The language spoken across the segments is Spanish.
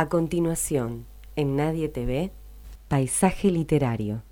A continuación, en Nadie TV, Paisaje Literario.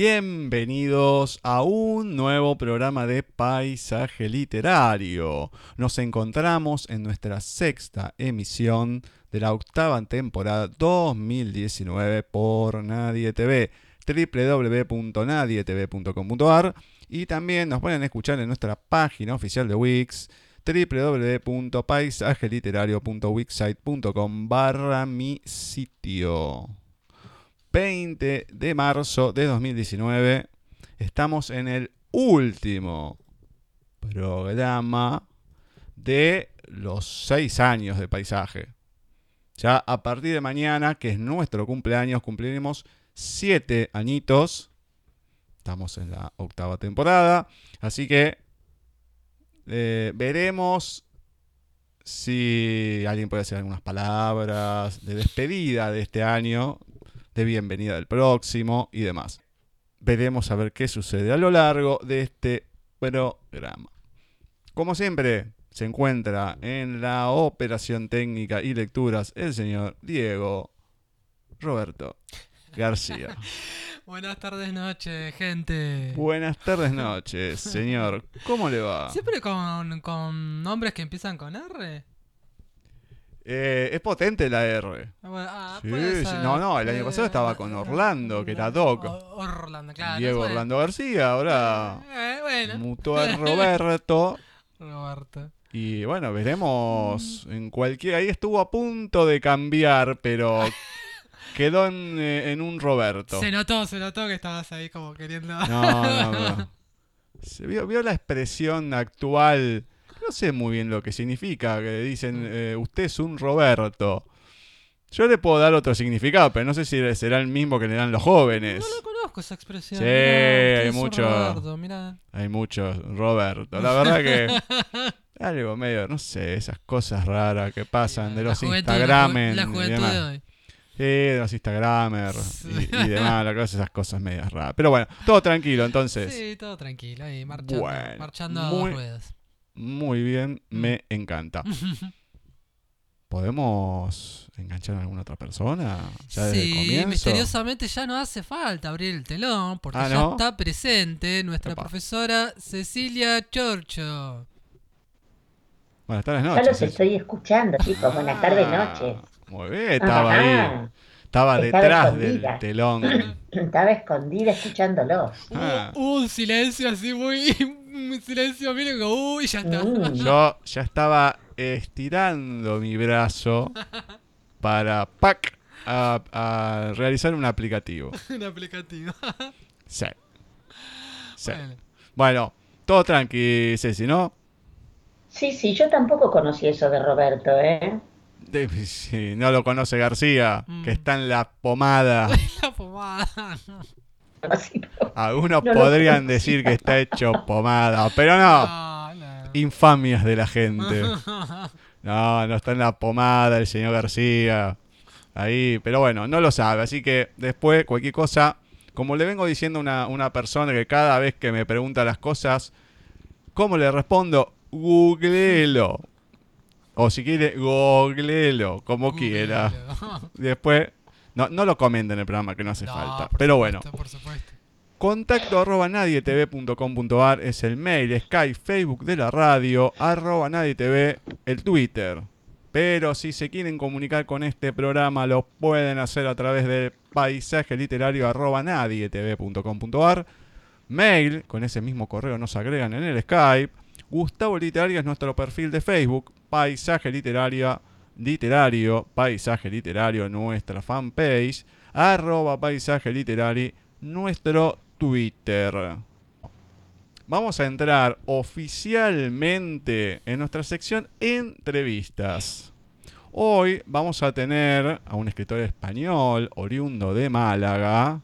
Bienvenidos a un nuevo programa de Paisaje Literario. Nos encontramos en nuestra sexta emisión de la octava temporada 2019 por Nadie TV, www.nadietv.com.ar y también nos pueden escuchar en nuestra página oficial de Wix www.paisajeliterario.wixsite.com barra mi sitio. 20 de marzo de 2019. Estamos en el último programa de los 6 años de paisaje. Ya a partir de mañana, que es nuestro cumpleaños, cumpliremos 7 añitos. Estamos en la octava temporada. Así que eh, veremos si alguien puede hacer algunas palabras de despedida de este año de bienvenida del próximo y demás. Veremos a ver qué sucede a lo largo de este programa. Como siempre, se encuentra en la operación técnica y lecturas el señor Diego Roberto García. Buenas tardes, noches, gente. Buenas tardes, noches, señor. ¿Cómo le va? Siempre con, con nombres que empiezan con R. Eh, es potente la R. Ah, Sí, puede sí. ser. No, no, el año Eh, pasado estaba con Orlando, que era Doc. Orlando, claro. Diego bueno. Orlando García, ahora Eh, bueno. mutó a Roberto. Roberto. Y bueno, veremos en cualquier... Ahí estuvo a punto de cambiar, pero quedó en, eh, en un Roberto. Se notó, se notó que estabas ahí como queriendo. No, no, no. Se vio, vio la expresión actual. No sé muy bien lo que significa, que dicen, eh, usted es un Roberto. Yo le puedo dar otro significado, pero no sé si será el mismo que le dan los jóvenes. No lo conozco esa expresión. Sí, mirá, hay ¿quién es mucho. Roberto? Mirá. Hay muchos, Roberto. La verdad que algo medio, no sé, esas cosas raras que pasan de los juventud, la La y juventud demás. de hoy. Sí, de los Instagramers y, y demás, la cosa, esas cosas medias raras. Pero bueno, todo tranquilo, entonces. Sí, todo tranquilo, ahí, marchando, Bueno, marchando a dos ruedas. Muy bien, Mm. me encanta. ¿Podemos enganchar a alguna otra persona? ¿Ya desde el sí, comienzo? misteriosamente ya no hace falta abrir el telón porque Ah, ya ¿no? está presente nuestra Epa. profesora Cecilia Chorcho. Buenas tardes, Ya noches. los estoy escuchando, chicos. Buenas tardes, Ah, noches. Muy bien, estaba ahí. Ajá. Estaba Estaba detrás del telón. Estaba escondida escuchándolos. Ah. Un silencio así muy. Un silencio, miren, uy, ya está. Mm. Yo ya estaba estirando mi brazo para ¡pac! A, a realizar un aplicativo. Un aplicativo. Sí. Sí. Bueno, Bueno, todo tranqui, Ceci, ¿no? Sí, sí, yo tampoco conocí eso de Roberto, ¿eh? De- si no lo conoce García, Mm. que está en la pomada. la pomada. Así, Algunos No podrían decir que está hecho pomada, pero no. No. Infamias de la gente. No, no está en la pomada el señor García. Ahí, pero bueno, no lo sabe. Así que después, cualquier cosa, como le vengo diciendo a una, una persona que cada vez que me pregunta las cosas, ¿cómo le respondo? Googleelo. O si quiere, googleelo, como quiera. Después, no, no lo comenten en el programa, que no hace No, falta. Pero bueno, supuesto, Por supuesto. Contacto arroba nadietv.com.ar es el mail, Skype, Facebook de la radio, arroba nadietv, el Twitter. Pero si se quieren comunicar con este programa, lo pueden hacer a través del paisaje literario arroba nadietv.com.ar. Mail, con ese mismo correo nos agregan en el Skype. Gustavo Literario es nuestro perfil de Facebook. Paisaje literaria, literario, paisaje literario, nuestra fanpage. Arroba paisaje literario, nuestro Twitter. Vamos a entrar oficialmente en nuestra sección entrevistas. Hoy vamos a tener a un escritor español oriundo de Málaga,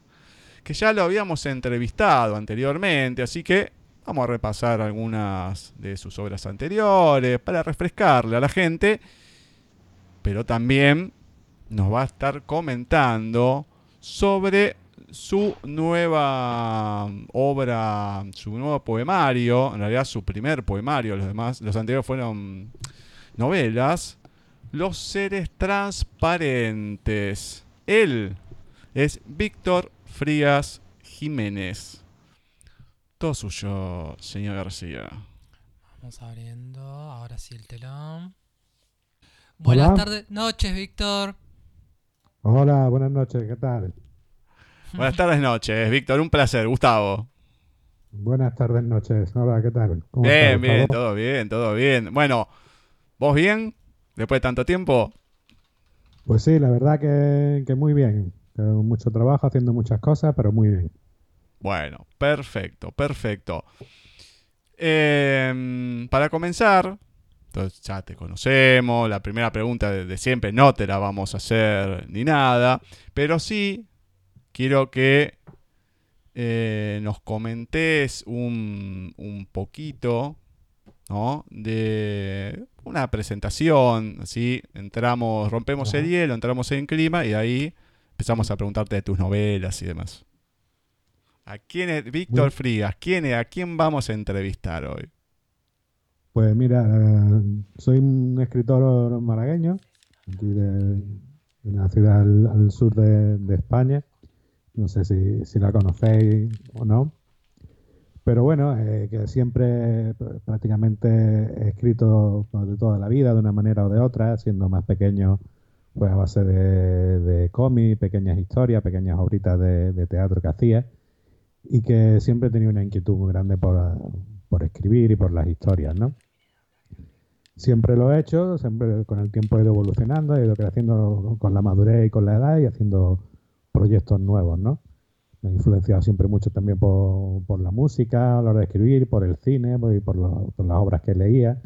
que ya lo habíamos entrevistado anteriormente, así que vamos a repasar algunas de sus obras anteriores para refrescarle a la gente, pero también nos va a estar comentando sobre su nueva obra, su nuevo poemario, en realidad su primer poemario, los demás, los anteriores fueron novelas, Los seres transparentes. Él es Víctor Frías Jiménez. Todo suyo, señor García. Vamos abriendo. Ahora sí el telón. Buenas Hola. tardes, noches, Víctor. Hola, buenas noches, ¿qué tal? Buenas tardes, noches, Víctor. Un placer, Gustavo. Buenas tardes, noches. Hola, ¿qué tal? ¿Cómo Bien, estás, bien, todo bien, todo bien. Bueno, ¿vos bien? Después de tanto tiempo. Pues sí, la verdad que, que muy bien. Con mucho trabajo, haciendo muchas cosas, pero muy bien. Bueno, perfecto, perfecto. Em, para comenzar, entonces ya te conocemos, la primera pregunta de, de siempre no te la vamos a hacer ni nada, pero sí quiero que eh, nos comentes un, un poquito, ¿no? De una presentación, así entramos, rompemos el hielo, entramos en clima y ahí empezamos a preguntarte de tus novelas y demás. ¿A quién es Víctor Frías? ¿Quién es, ¿A quién vamos a entrevistar hoy? Pues mira, eh, soy un escritor malagueño, aquí de, una ciudad al, al sur de, de España. No sé si, si la conocéis o no. Pero bueno, eh, que siempre pr- prácticamente he escrito pues, de toda la vida, de una manera o de otra, siendo más pequeño, pues a base de, de cómic, pequeñas historias, pequeñas obritas de, de teatro que hacía, y que siempre tenido una inquietud muy grande por, por escribir y por las historias, ¿no? Siempre lo he hecho, siempre con el tiempo he ido evolucionando, he ido creciendo con la madurez y con la edad y haciendo proyectos nuevos, ¿no? Me he influenciado siempre mucho también por, por la música a la hora de escribir, por el cine por- por, lo- por las obras que leía.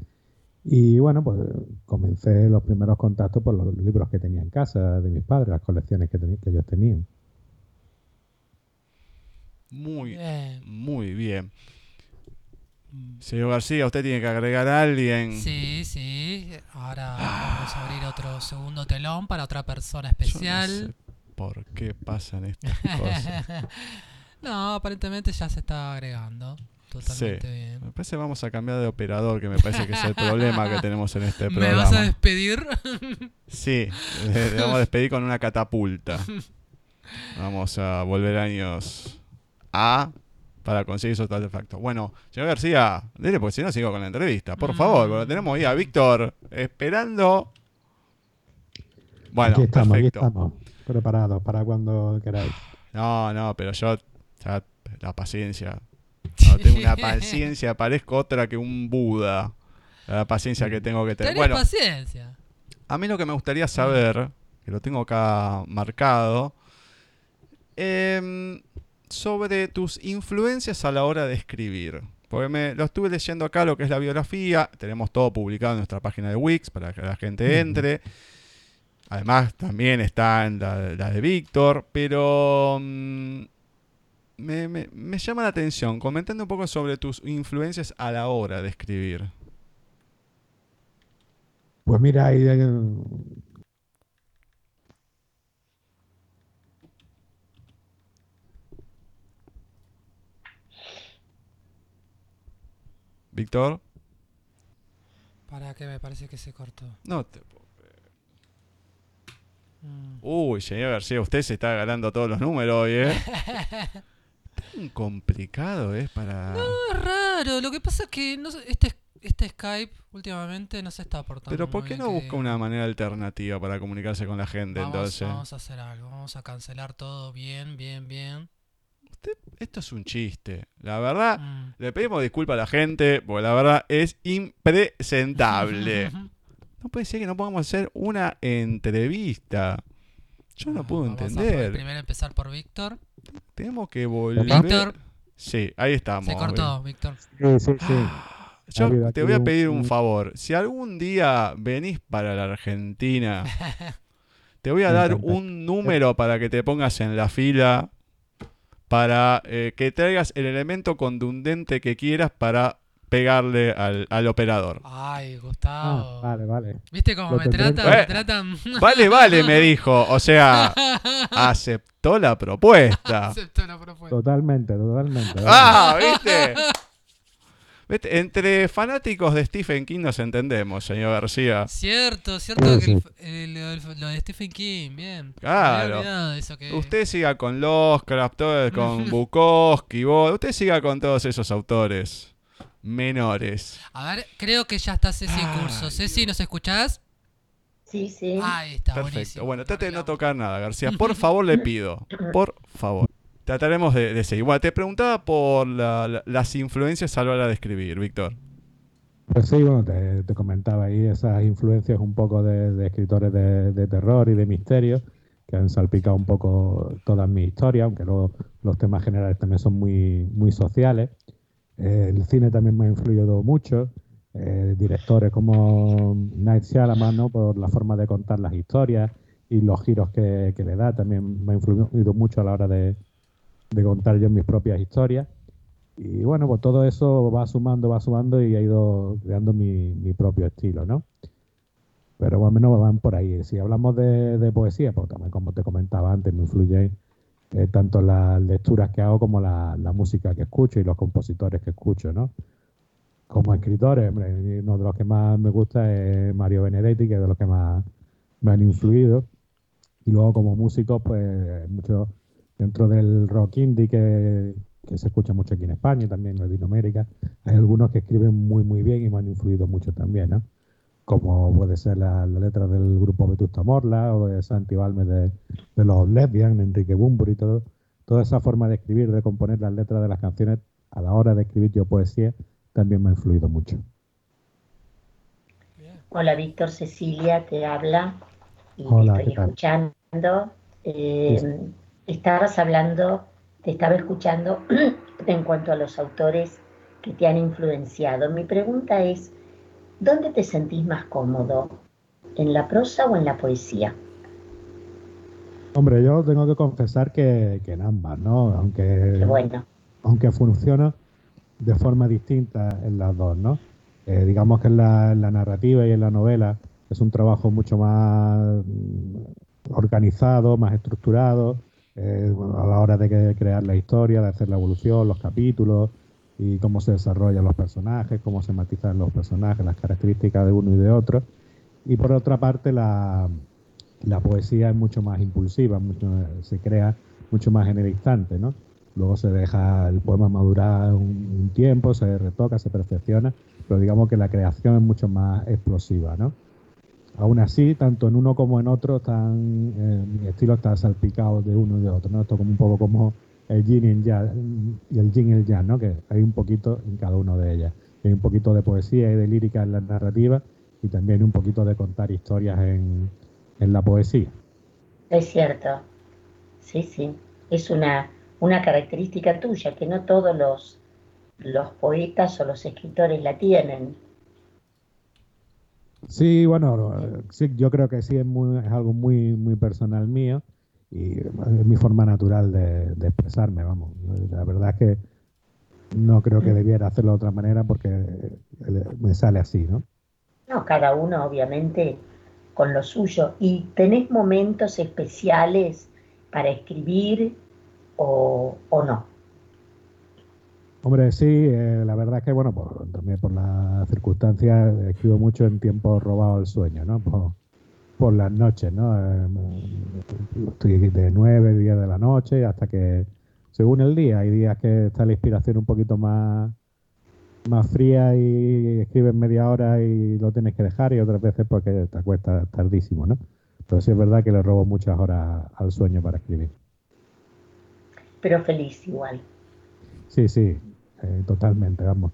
Y bueno, pues comencé los primeros contactos por los libros que tenía en casa de mis padres, las colecciones que, teni- que ellos tenían. Muy, Bien. muy bien. Señor García, usted tiene que agregar a alguien. Sí, sí. Ahora vamos a abrir otro segundo telón para otra persona Yo no especial. sé por qué pasan estas cosas. no, aparentemente ya se está agregando. Totalmente Sí. bien. Me parece que vamos a cambiar de operador, que me parece que es el problema que tenemos en este ¿Me programa. vas a despedir? Sí, le, le vamos a despedir con una catapulta. Vamos a volver años A para conseguir esos artefactos. Bueno, señor García, dele porque si no sigo con la entrevista. Por favor, porque tenemos ahí a Víctor esperando. Bueno, aquí estamos, perfecto. aquí estamos, preparados para cuando queráis. No, no, pero yo, ya, la paciencia. No, tengo una paciencia, parezco otra que un Buda. La paciencia que tengo que tener. Tenés Bueno, paciencia. a mí lo que me gustaría saber, que lo tengo acá marcado, em, sobre tus influencias a la hora de escribir. Porque me lo estuve leyendo acá, lo que es la biografía. Tenemos todo publicado en nuestra página de Wix para que la gente entre. Además, también está en la, la de Víctor. Pero mm, me, me- me llama la atención. Comentando un poco sobre tus influencias a la hora de escribir. Pues mira, ahí, eh, Víctor. Para que me parece que se cortó. No te Mm. Uy, señor García, usted se está ganando todos los números hoy, ¿eh? Tan complicado es para... No, es raro. Lo que pasa es que no este, este Skype últimamente no se está aportando. Pero ¿por qué no busca una manera alternativa para comunicarse con la gente Vamos, entonces? vamos a hacer algo. Vamos a cancelar todo bien, bien, bien. Usted, esto es un chiste. La verdad, Mm. le pedimos disculpas a la gente, porque la verdad es impresentable. No puede ser que no podamos hacer una entrevista. Yo no Ah, puedo vamos a entender. primero empezar por Víctor. Tenemos que volver... Víctor. Sí, ahí estamos. Se cortó, Víctor. sí, sí, sí. Yo Ha habido te voy a pedir un favor. Si algún día venís para la Argentina, te voy a dar un número para que te pongas en la fila, para eh, que traigas el elemento contundente que quieras para pegarle al, al operador. Ay, Ah, Gustavo. vale, vale. ¿Viste cómo me en tratan? tratan. Vale, vale, me dijo. O sea, aceptó la propuesta. Acepto la propuesta. Totalmente, totalmente. Ah, ¿viste? Entre fanáticos de Stephen King nos entendemos, señor García. Cierto, cierto Sí, que el- sí. el- el- lo de Stephen King, bien. Claro. eso que... Usted siga con Lovecraft, todo- con Bukowski, vos- usted siga con todos esos autores menores. A ver, creo que ya está Ceci en Ay, curso. Ceci, ¿nos escuchás? Sí, sí. Ahí está, Perfecto. buenísimo. Bueno, trate de no tocar nada, García. Por favor, le pido. Por favor. Trataremos de, seguir. Bueno, te preguntaba por la- la- las influencias a la hora de escribir, Víctor. Pues sí, bueno, te, comentaba ahí esas influencias un poco de, escritores de, terror y de misterio que han salpicado un poco todas mis historias, aunque luego los temas generales también son muy, muy sociales. El cine también me ha influido mucho. eh, directores como Night Shyamalan, ¿no? por la forma de contar las historias y los giros que, que le da, también me ha influido mucho a la hora de, de contar yo mis propias historias. Y bueno, pues todo eso va sumando, va sumando y ha ido creando mi, mi propio estilo, ¿no? Pero más o menos van por ahí. Si hablamos de, de poesía, pues también como te comentaba antes, me influye eh, tanto las lecturas que hago como la, la música que escucho y los compositores que escucho, ¿no? Como escritores, hombre, uno de los que más me gusta es Mario Benedetti, que es de los que más me han influido. Y luego como músicos, pues mucho dentro del rock indie que, que se escucha mucho aquí en España y también en Latinoamérica, hay algunos que escriben muy muy bien y me han influido mucho también, ¿no? Como puede ser la, la letra del grupo Vetusta Morla o de Santi Balmes de, de los Lesbian, Enrique Bunbury, todo, toda esa forma de escribir, de componer las letras de las canciones a la hora de escribir yo poesía, también me ha influido mucho. Hola, Víctor, Cecilia te habla y Hola, estoy escuchando. Eh, estabas hablando, te estaba escuchando en cuanto a los autores que te han influenciado. Mi pregunta es, ¿dónde te sentís más cómodo? ¿En la prosa o en la poesía? Hombre, yo tengo que confesar que, que en ambas, ¿no? Aunque, bueno. aunque funciona de forma distinta en las dos, ¿no? Eh, digamos que en la, en la narrativa y en la novela es un trabajo mucho más mm, organizado, más estructurado, eh, a la hora de crear la historia, de hacer la evolución, los capítulos y cómo se desarrollan los personajes, cómo se matizan los personajes, las características de uno y de otro. Y por otra parte, la, la poesía es mucho más impulsiva, mucho- se crea mucho más en el instante, ¿no? Luego se deja el poema madurar un, un tiempo, se retoca, se perfecciona, pero digamos que la creación es mucho más explosiva, ¿no? Aún así, tanto en uno como en otro, están, eh, mi estilo está salpicado de uno y de otro, ¿no? Esto como un poco como el yin y el yang, y el yin y el yang, ¿no? Que hay un poquito en cada uno de ellas. Hay un poquito de poesía y de lírica en la narrativa y también un poquito de contar historias en, en la poesía. Es cierto. Sí, sí. Es una, una característica tuya que no todos los, los poetas o los escritores la tienen. Sí, bueno, sí, yo creo que sí es, muy, es algo muy, muy personal mío y es mi forma natural de, expresarme, vamos. La verdad es que no creo que debiera hacerlo de otra manera porque eh, me sale así, ¿no? No, cada uno obviamente con lo suyo. ¿Y tenés momentos especiales para escribir o no? Hombre, sí, eh, la verdad es que, bueno, por- también por las circunstancias, escribo mucho en tiempo robado al sueño, ¿no? Por, por las noches, ¿no? Eh, estoy de 9, 10 de la noche hasta que, según el día, hay días que está la inspiración un poquito más, más fría y escribes media hora y lo tienes que dejar y otras veces porque te acuestas tardísimo, ¿no? Pero sí es verdad que le robo muchas horas al sueño para escribir. Pero feliz igual. Sí, sí, eh, totalmente, vamos.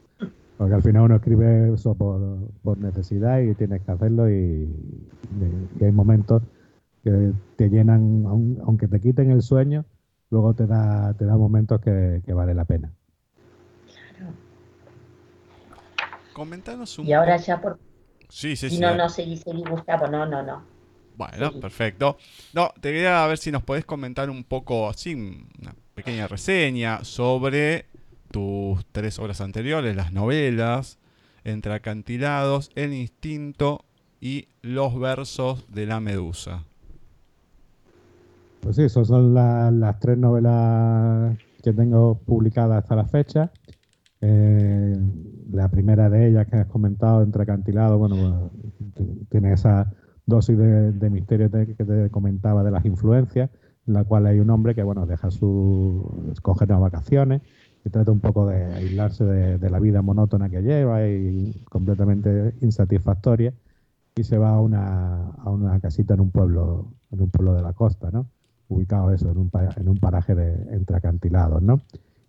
Porque al final uno escribe eso por, por necesidad y tienes que hacerlo y, y hay momentos que te llenan, aun- aunque te quiten el sueño, luego te da, te da momentos que, que vale la pena. Comentanos un Y ahora ya por... Sí, sí, sí. no, no, seguí, seguí, Gustavo, no, no, no. Bueno, Sí. perfecto. No, te quería ver si nos podés comentar un poco, así, una pequeña reseña sobre tus tres obras anteriores, las novelas, Entre acantilados, El instinto y Los versos de la medusa. Pues sí, esas son la- las tres novelas que tengo publicadas hasta la fecha. Eh, la primera de ellas que has comentado, Entre acantilados, bueno, t- tiene esa dosis de, misterio te- que te comentaba de las influencias, en la cual hay un hombre que, bueno, deja su... escoge unas vacaciones y trata un poco de aislarse de, la vida monótona que lleva y completamente insatisfactoria y se va a una, a una casita en un pueblo en un pueblo de la costa, ¿no? ubicado eso en un, en un paraje de, entre acantilados, ¿no?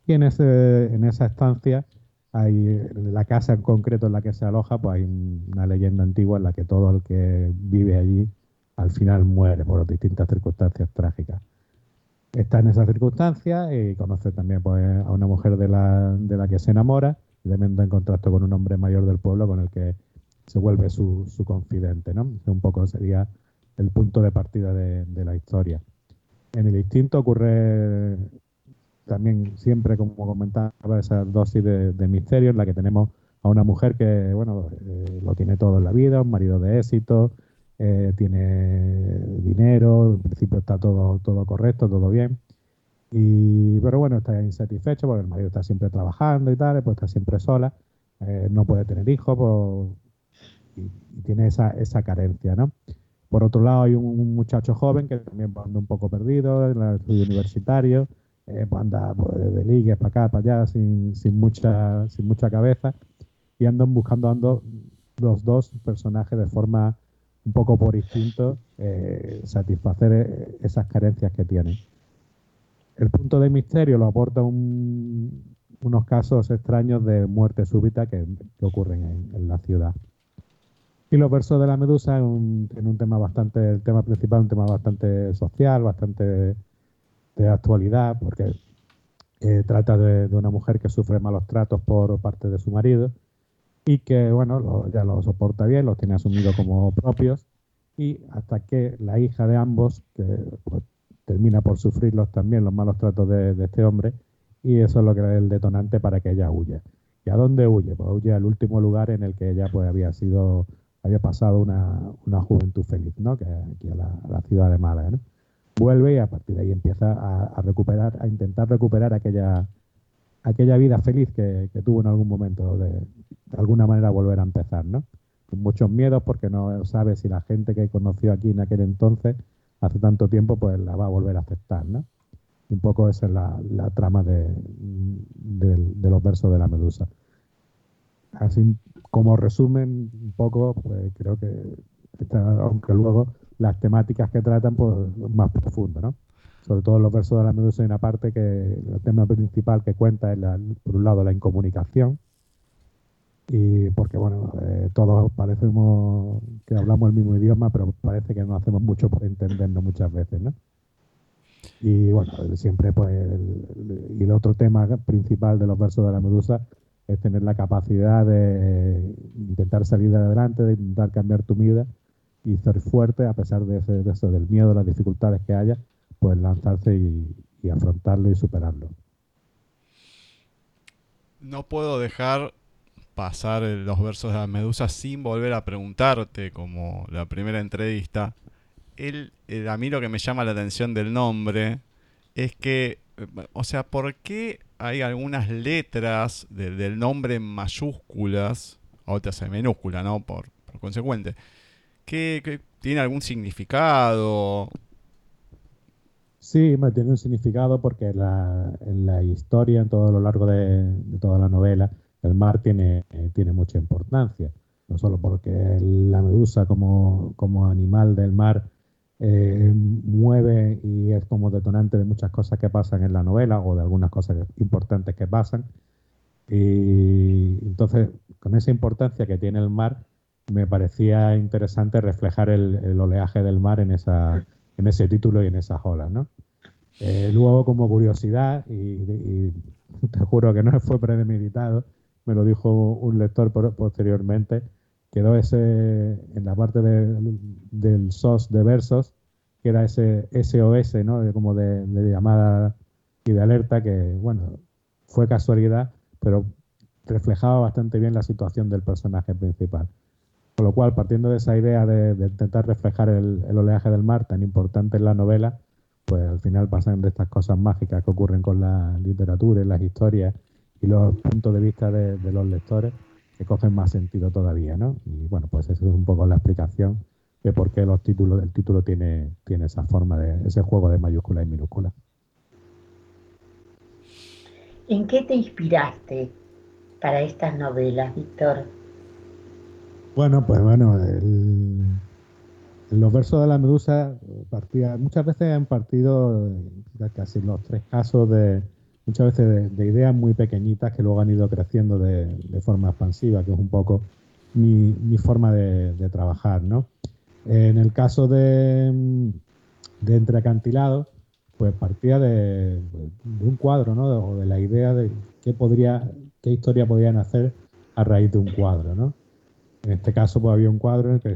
Y en, ese, en esa estancia hay la casa en concreto en la que se aloja, pues hay un- una leyenda antigua en la que todo el que vive allí al final muere por distintas circunstancias trágicas. Está en esa circunstancia y conoce también pues, a una mujer de la, de la que se enamora entra en contacto con un hombre mayor del pueblo con el que se vuelve su, su confidente, ¿no? Un poco sería el punto de partida de, la historia. En el instinto ocurre también siempre, como comentaba, esa dosis de, de misterio en la que tenemos a una mujer que, bueno, eh, lo tiene todo en la vida, un marido de éxito, eh, tiene dinero, en principio está todo, todo correcto, todo bien. Y, pero bueno, está insatisfecho porque el marido está siempre trabajando y tal, pues está siempre sola, eh, no puede tener hijos pues, y, y tiene esa, esa carencia, ¿no? Por otro lado, hay un, un muchacho joven que también pues, anda un poco perdido en el estudio universitario, eh, pues anda pues, de ligues para acá, para allá, sin, sin, mucha, sin mucha cabeza, y andan buscando ando, los dos personajes de forma un poco por instinto eh, satisfacer eh, esas carencias que tienen. El punto de misterio lo aporta un, unos casos extraños de muerte súbita que, ocurren en, la ciudad. Y los versos de la medusa en un, tema bastante, el tema principal, un tema bastante social, bastante de actualidad, porque eh, trata de, una mujer que sufre malos tratos por parte de su marido y que, bueno, lo- ya lo soporta bien, los tiene asumidos como propios y hasta que la hija de ambos, que pues, termina por sufrirlos también los malos tratos de, este hombre y eso es lo que es el detonante para que ella huya. ¿Y a dónde huye? Pues huye al último lugar en el que ella pues había sido, había pasado una, una juventud feliz, ¿no? Que aquí a la, ciudad de Málaga, ¿no? Vuelve y a partir de ahí empieza a, a recuperar, a intentar recuperar aquella, aquella vida feliz que, que tuvo en algún momento, de, de alguna manera volver a empezar, ¿no? Muchos miedos porque no sabe si la gente que conoció aquí en aquel entonces, hace tanto tiempo, pues la va a volver a aceptar, ¿no? Un poco esa es la, trama de, los versos de la medusa. Así como resumen un poco, pues creo que aunque luego las temáticas que tratan, pues más profundo, ¿no? Sobre todo los versos de la medusa hay una parte que el tema principal que cuenta es la- por un lado la incomunicación y porque bueno eh, todos parecemos que hablamos el mismo idioma pero parece que no hacemos mucho por entendernos muchas veces, ¿no? Y bueno, siempre pues el, el- otro tema principal de los versos de la medusa es tener la capacidad de intentar salir de adelante, de intentar cambiar tu vida y ser fuerte a pesar de, ese, eso, del miedo, las dificultades que haya, pues lanzarse y afrontarlo y superarlo. No puedo dejar pasar los versos de la medusa sin volver a preguntarte, como la primera entrevista. El- a mí lo que me llama la atención del nombre es que, o sea, ¿por qué hay algunas letras de- del nombre en mayúsculas, otras en minúscula, ¿no? Por, por consecuente. ¿Qué, qué- tiene algún significado? Sí, tiene un significado porque la- en la historia, en todo lo largo de toda la novela, el mar tiene, tiene mucha importancia. No solo porque la medusa como, como animal del mar eh, mueve y es como detonante de muchas cosas que pasan en la novela o de algunas cosas importantes que pasan. Y entonces, con esa importancia que tiene el mar, me parecía interesante reflejar el, el oleaje del mar en, esa, en ese título y en esas olas, ¿no? Eh, luego, como curiosidad, y, y te juro que no fue premeditado, me lo dijo un lector posteriormente, quedó ese, en la parte de- del SOS de versos, que era ese SOS, ¿no? De, como de, llamada y de alerta, que, bueno, fue casualidad, pero reflejaba bastante bien la situación del personaje principal. Con lo cual, partiendo de esa idea de, de intentar reflejar el, el oleaje del mar tan importante en la novela, pues al final pasan de estas cosas mágicas que ocurren con la literatura y las historias y los puntos de vista de, de los lectores que cogen más sentido todavía, ¿no? Y bueno, pues esa es un poco la explicación de por qué los títulos, el título tiene, tiene esa forma de ese juego de mayúscula y minúscula. ¿En qué te inspiraste para estas novelas, Víctor? Bueno, pues bueno, el- los versos de la medusa partía, muchas veces han partido, casi los tres casos, de muchas veces de, de ideas muy pequeñitas que luego han ido creciendo de, forma expansiva, que es un poco mi, forma de, trabajar, ¿no? En el caso de, Entre Acantilados, pues partía de, un cuadro, ¿no? O de la idea de qué historia podían hacer a raíz de un cuadro, ¿no? En este caso, pues había un cuadro en el que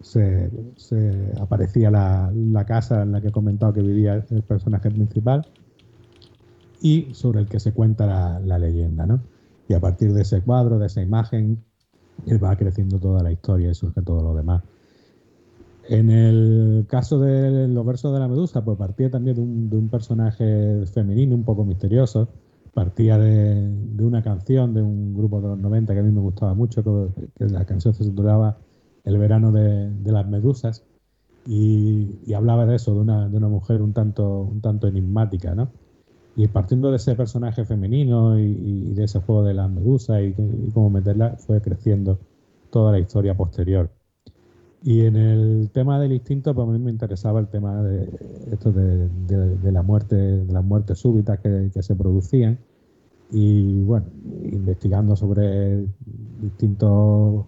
este, se aparecía la, la casa en la que he comentado que vivía el personaje principal y sobre el que se cuenta la, leyenda, ¿no? Y a partir de ese cuadro, de esa imagen, él va creciendo toda la historia y surge todo lo demás. En el caso de los versos de la medusa, pues partía también de un, personaje femenino un poco misterioso, partía de, de una canción de un grupo de los 90 que a mí me gustaba mucho, que, que la canción se titulaba El verano de, las medusas, y, hablaba de eso, de una, de una mujer un tanto, un tanto enigmática, ¿no? Y partiendo de ese personaje femenino y, de ese juego de las medusas y, y cómo meterla, fue creciendo toda la historia posterior. Y en el tema del instinto, pues a mí me interesaba el tema de esto de, la muerte, de las muertes súbitas que, se producían. Y bueno, investigando sobre distintos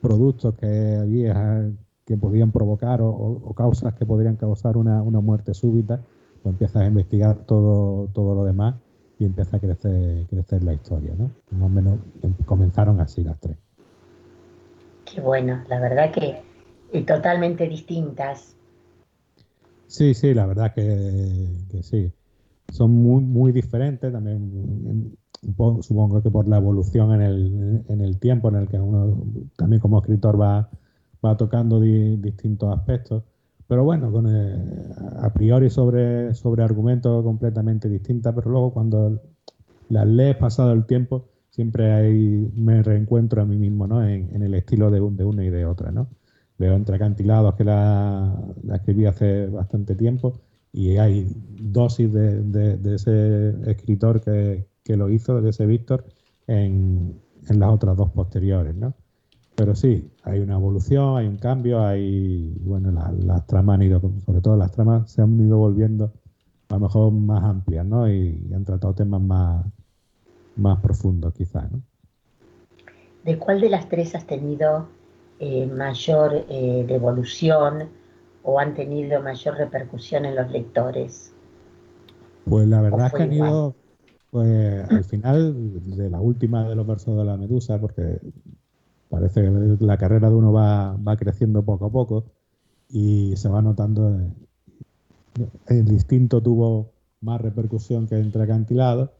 productos que había que podían provocar o- o causas que podrían causar una, una muerte súbita, pues empiezas a investigar todo, todo lo demás y empieza a crecer, crecer la historia, ¿no? Más o menos em, comenzaron así las tres. Qué bueno, la verdad que eh, totalmente distintas. Sí, sí, la verdad que, que sí. Son muy, muy diferentes también, supongo que por la evolución en el, en el tiempo en el que uno también como escritor va, va tocando di- distintos aspectos. Pero bueno, con, eh, a priori sobre, sobre argumentos completamente distintas, pero luego cuando las lees pasado el tiempo, siempre me reencuentro a mí mismo ¿no? en, el estilo de, un- de una y de otra. ¿no? Leo entre acantilados que la, la escribí hace bastante tiempo y hay dosis de, de- de ese escritor que, que lo hizo, de ese Víctor, en, en las otras dos posteriores. ¿no? Pero sí, hay una evolución, hay un cambio, hay, bueno, la- las tramas han ido, sobre todo las tramas se han ido volviendo a lo mejor más amplias, ¿no? Y, y han tratado temas más, más profundos quizás, ¿no? ¿De cuál de las tres has tenido eh, mayor eh, devolución o han tenido mayor repercusión en los lectores? Pues la verdad es que han ido, pues al final de la última de los versos de la Medusa, porque parece que la carrera de uno va, va creciendo poco a poco y se va notando, eh, el instinto tuvo más repercusión que entre acantilados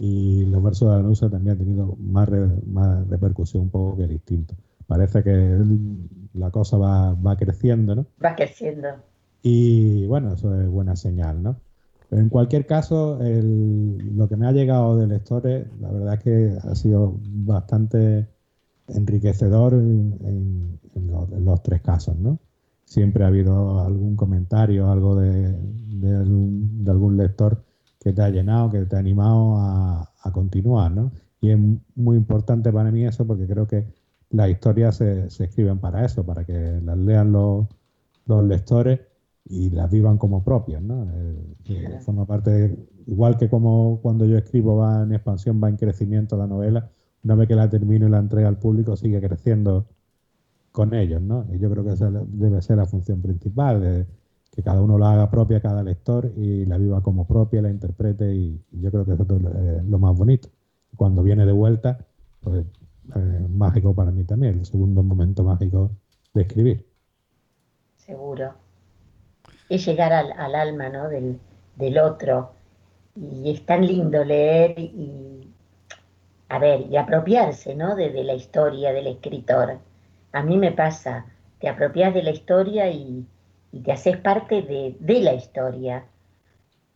y los versos de la Medusa también han tenido más, re- más repercusión un poco que el instinto. Parece que el- la cosa va, va creciendo, ¿no? Va creciendo. Y bueno, eso es buena señal, ¿no? Pero en cualquier caso, el- lo que me ha llegado de lectores, la verdad es que ha sido bastante enriquecedor en, los, en los tres casos, ¿no? Siempre ha habido algún comentario, algo de, de algún, de algún lector que te ha llenado, que te ha animado a, a continuar, ¿no? Y es muy importante para mí eso porque creo que las historias se, se escriben para eso, para que las lean los, los lectores y las vivan como propias, ¿no? Eh, forma parte, de- igual que como cuando yo escribo va en expansión, va en crecimiento la novela, una vez que la termino y la entrega al público sigue creciendo con ellos, ¿no? Y yo creo que esa debe ser la función principal, de que cada uno la haga propia, cada lector, y la viva como propia, la interprete, y, yo creo que eso es lo, eh, lo más bonito. Cuando viene de vuelta, pues eh, mágico para mí también, el segundo momento mágico de escribir. Seguro. Es llegar al, al alma, ¿no? del, del otro. Y es tan lindo leer y, a ver, y apropiarse, ¿no? De, la historia del escritor. A mí me pasa, te apropias de la historia y, te haces parte de, de la historia.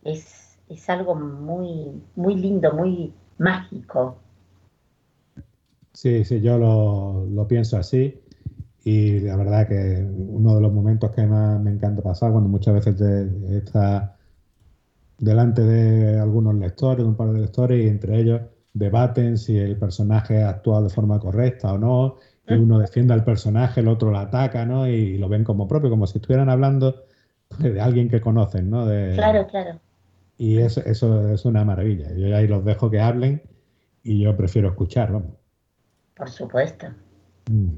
Es, es algo muy, muy lindo, muy mágico. Sí, sí, yo lo, lo pienso así y la verdad que uno de los momentos que más me encanta pasar cuando muchas veces te- estás delante de algunos lectores, un par de lectores y entre ellos debaten si el personaje ha actuado de forma correcta o no, y uno defiende al personaje, el otro lo ataca, ¿no? Y lo ven como propio, como si estuvieran hablando pues, de alguien que conocen, ¿no? De- Claro, claro. Y eso, eso es una maravilla. Yo ahí los dejo que hablen y yo prefiero escuchar, vamos. Por supuesto. Mm.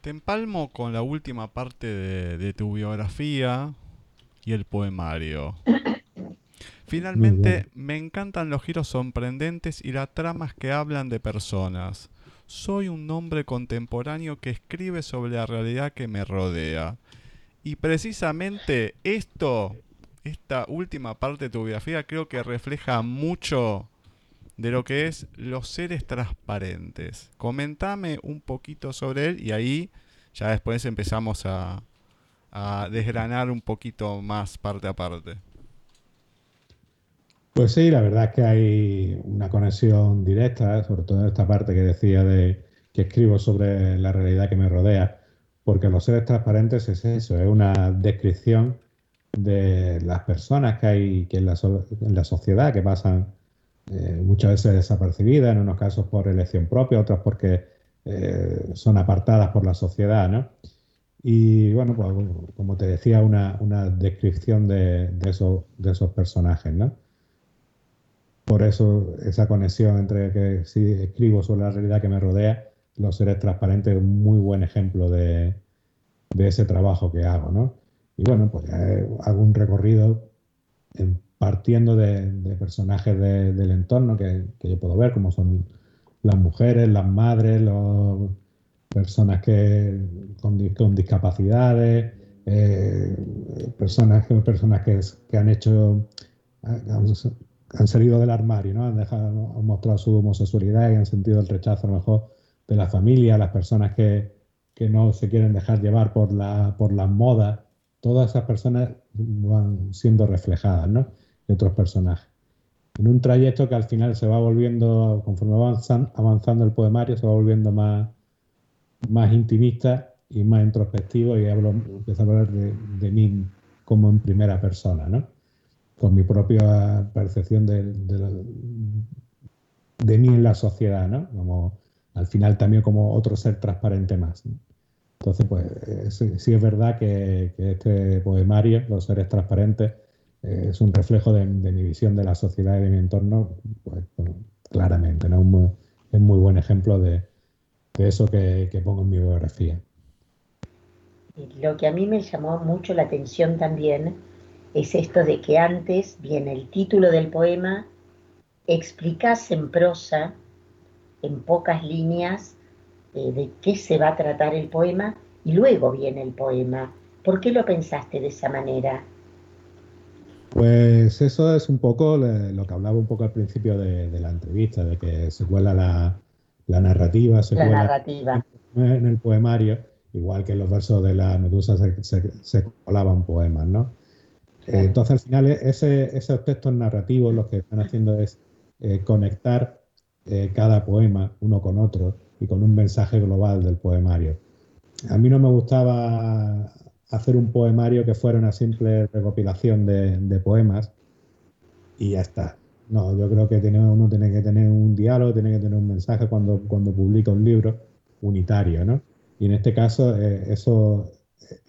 Te empalmo con la última parte de, de tu biografía y el poemario. Finalmente, me encantan los giros sorprendentes y las tramas que hablan de personas. Soy un hombre contemporáneo que escribe sobre la realidad que me rodea. Y precisamente esto, esta última parte de tu biografía, creo que refleja mucho de lo que es los seres transparentes. Comentame un poquito sobre él y ahí ya después empezamos a, a desgranar un poquito más parte a parte. Pues sí, la verdad es que hay una conexión directa, ¿eh? sobre todo en esta parte que decía de que escribo sobre la realidad que me rodea, porque los seres transparentes es eso, es una descripción de las personas que hay que en, la, en la sociedad que pasan eh, muchas veces desapercibidas, en unos casos por elección propia, otros porque eh, son apartadas por la sociedad, ¿no? Y bueno, pues como te decía, una, descripción de, de esos personajes, ¿no? Por eso esa conexión entre que si escribo sobre la realidad que me rodea, los seres transparentes es un muy buen ejemplo de, de ese trabajo que hago, ¿no? Y bueno, pues hago un recorrido en partiendo de, personajes de- del entorno que, que yo puedo ver, como son las mujeres, las madres, los personas que con, con discapacidades, eh, personas, personas que, que han hecho, han, han salido del armario, ¿no? Han, dejado, han mostrado su homosexualidad y han sentido el rechazo a lo mejor de la familia, las personas que, que no se quieren dejar llevar por, la, por las modas, todas esas personas van siendo reflejadas, ¿no? De otros personajes. En un trayecto que al final se va volviendo, conforme va avanzan- avanzando el poemario, se va volviendo más, más intimista y más introspectivo y hablo, empiezo a hablar de, de mí como en primera persona, ¿no? Con mi propia percepción de, de, mí en la sociedad, ¿no? Como al final también como otro ser transparente más. Entonces, pues eh, sí, es verdad que, este poemario, Los seres transparentes, eh, es un reflejo de, mi visión de la sociedad y de mi entorno, pues claramente, ¿no? Un muy- es muy buen ejemplo de, eso que pongo en mi biografía. Lo que a mí me llamó mucho la atención también es esto de que antes viene el título del poema, explicás en prosa, en pocas líneas, eh, de qué se va a tratar el poema y luego viene el poema. ¿Por qué lo pensaste de esa manera? Pues eso es un poco lo que hablaba un poco al principio de, de la entrevista, de que se cuela la, la narrativa, se La cuela narrativa. en el poemario, igual que en los versos de la Medusa se, se- se colaban poemas, ¿no? Eh, entonces, al final, e- ese, esos textos narrativos lo que están haciendo es eh, conectar eh, cada poema uno con otro y con un mensaje global del poemario. A mí no me gustaba hacer un poemario que fuera una simple recopilación de, de poemas y ya está. No, yo creo que tiene, uno tiene que tener un diálogo, tiene que tener un mensaje cuando, cuando publica un libro unitario, ¿no? Y en este caso, eh, eso,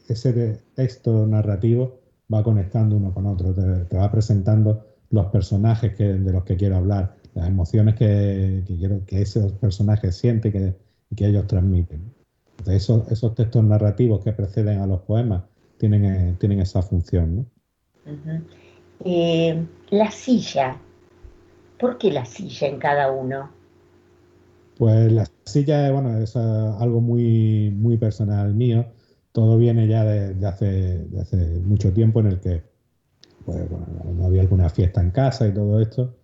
ese de- texto narrativo va conectando uno con otro, te, te va presentando los personajes que, de los que quiero hablar, las emociones que, que quiero que esos personajes sienten y que, que ellos transmiten. Entonces, esos, esos textos narrativos que preceden a los poemas tienen, eh, tienen esa función, ¿no? Eh, la silla. ¿Por qué la silla en cada uno? Pues la silla, bueno, es ah, algo muy, muy personal mío. Todo viene ya de, de hace, de hace mucho tiempo en el que, pues, bueno, había alguna fiesta en casa y todo esto,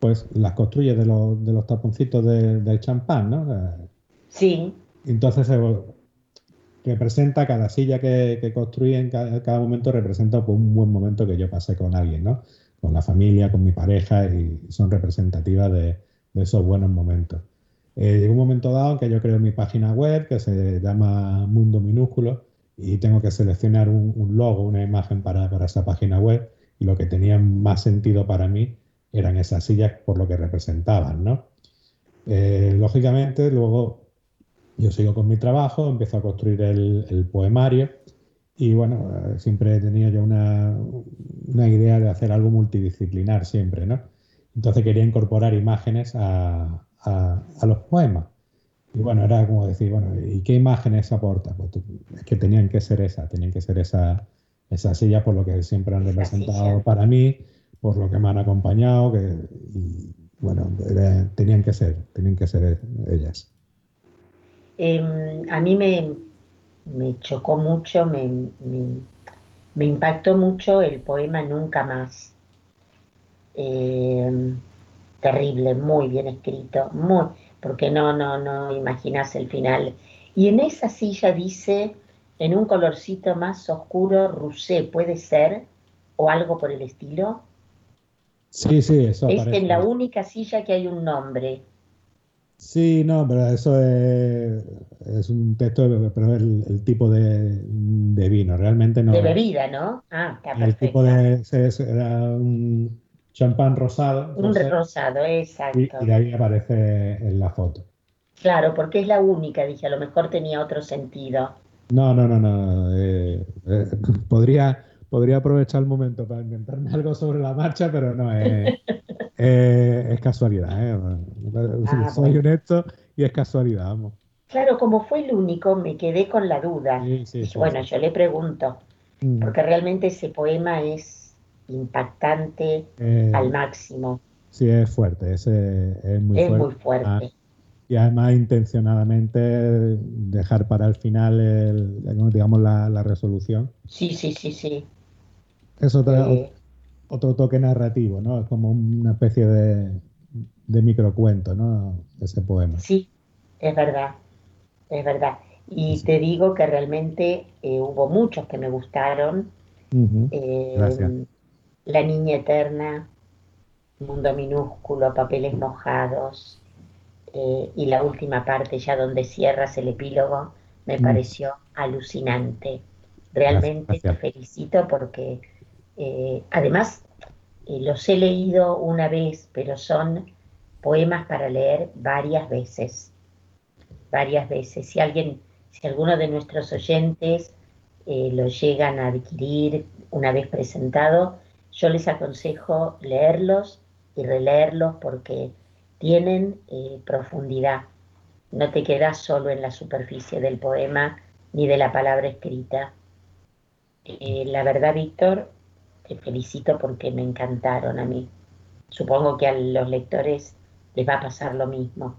pues las construyes de los, de los taponcitos de- del champán, ¿no? Eh, Sí, Entonces se representa cada silla que, que construí en cada, cada momento, representa pues, un buen momento que yo pasé con alguien, ¿no? Con la familia, con mi pareja y son representativas de, de esos buenos momentos. Eh, llegó un momento dado en que yo creo mi página web que se llama Mundo Minúsculo y tengo que seleccionar un, logo, una imagen para, para esa página web y lo que tenía más sentido para mí eran esas sillas por lo que representaban, ¿no? Eh, lógicamente, luego yo sigo con mi trabajo, empiezo a construir el, el poemario y bueno, eh, siempre he tenido yo una, una idea de hacer algo multidisciplinar siempre, ¿no? Entonces quería incorporar imágenes a- a los poemas. Y bueno, era como decir, bueno, ¿y qué imágenes aporta? Pues tú- es que tenían que ser esas, tenían que ser esa, esas sillas por lo que siempre han Esa representado silla. para mí, por lo que me han acompañado, que, y bueno, era- tenían que ser, tenían que ser ellas. Em, a mí me, me chocó mucho, me, me- me impactó mucho el poema Nunca más. Em, terrible, muy bien escrito, muy, porque no, no, no imaginas el final. Y en esa silla dice, en un colorcito más oscuro, Rusé, ¿puede ser? O algo por el estilo. Sí, sí, eso Es aparece. en la única silla que hay un nombre. Sí, no, pero eso es, es un texto, pero es el, el tipo de, de vino, realmente no. De bebida, ¿no? Ah, está El perfecto. tipo de era un champán rosado, Un rosado, exacto. y de ahí aparece en la foto. Claro, porque es la única, dije, a lo mejor tenía otro sentido. No, no, no, no. eh, eh, podría, podría aprovechar el momento para inventarme algo sobre la marcha, pero no, es, es- es casualidad. ¿eh? Ah, Soy bueno. honesto y es casualidad, vamos. Claro, como fue el único, me quedé con la duda. Sí, sí, Dije, sí, bueno, yo le pregunto, Mm. porque realmente ese poema es impactante Eh, al máximo. sí, es fuerte, ese es muy es fuerte. muy fuerte. Ah, y además intencionadamente dejar para el final, el- digamos, la, la resolución. Sí, sí, sí, sí. Es otra- Eh, otro toque narrativo, ¿no? Es como una especie de, de microcuento, ¿no? Ese poema. Sí, es verdad, es verdad. Y te digo que realmente eh, hubo muchos que me gustaron. Eh. La Niña Eterna, Mundo Minúsculo, Papeles Mojados, eh, y la última parte ya donde cierras el epílogo, me Mm. pareció alucinante. Realmente Gracias, te felicito porque eh, además eh, los he leído una vez, pero son poemas para leer varias veces, varias veces. Si alguien, si alguno de nuestros oyentes lo llegan a adquirir una vez presentado, yo les aconsejo leerlos y releerlos porque tienen eh, profundidad. No te quedas solo en la superficie del poema ni de la palabra escrita. Eh, la verdad, Víctor, te felicito porque me encantaron a mí. Supongo que a los lectores les va a pasar lo mismo.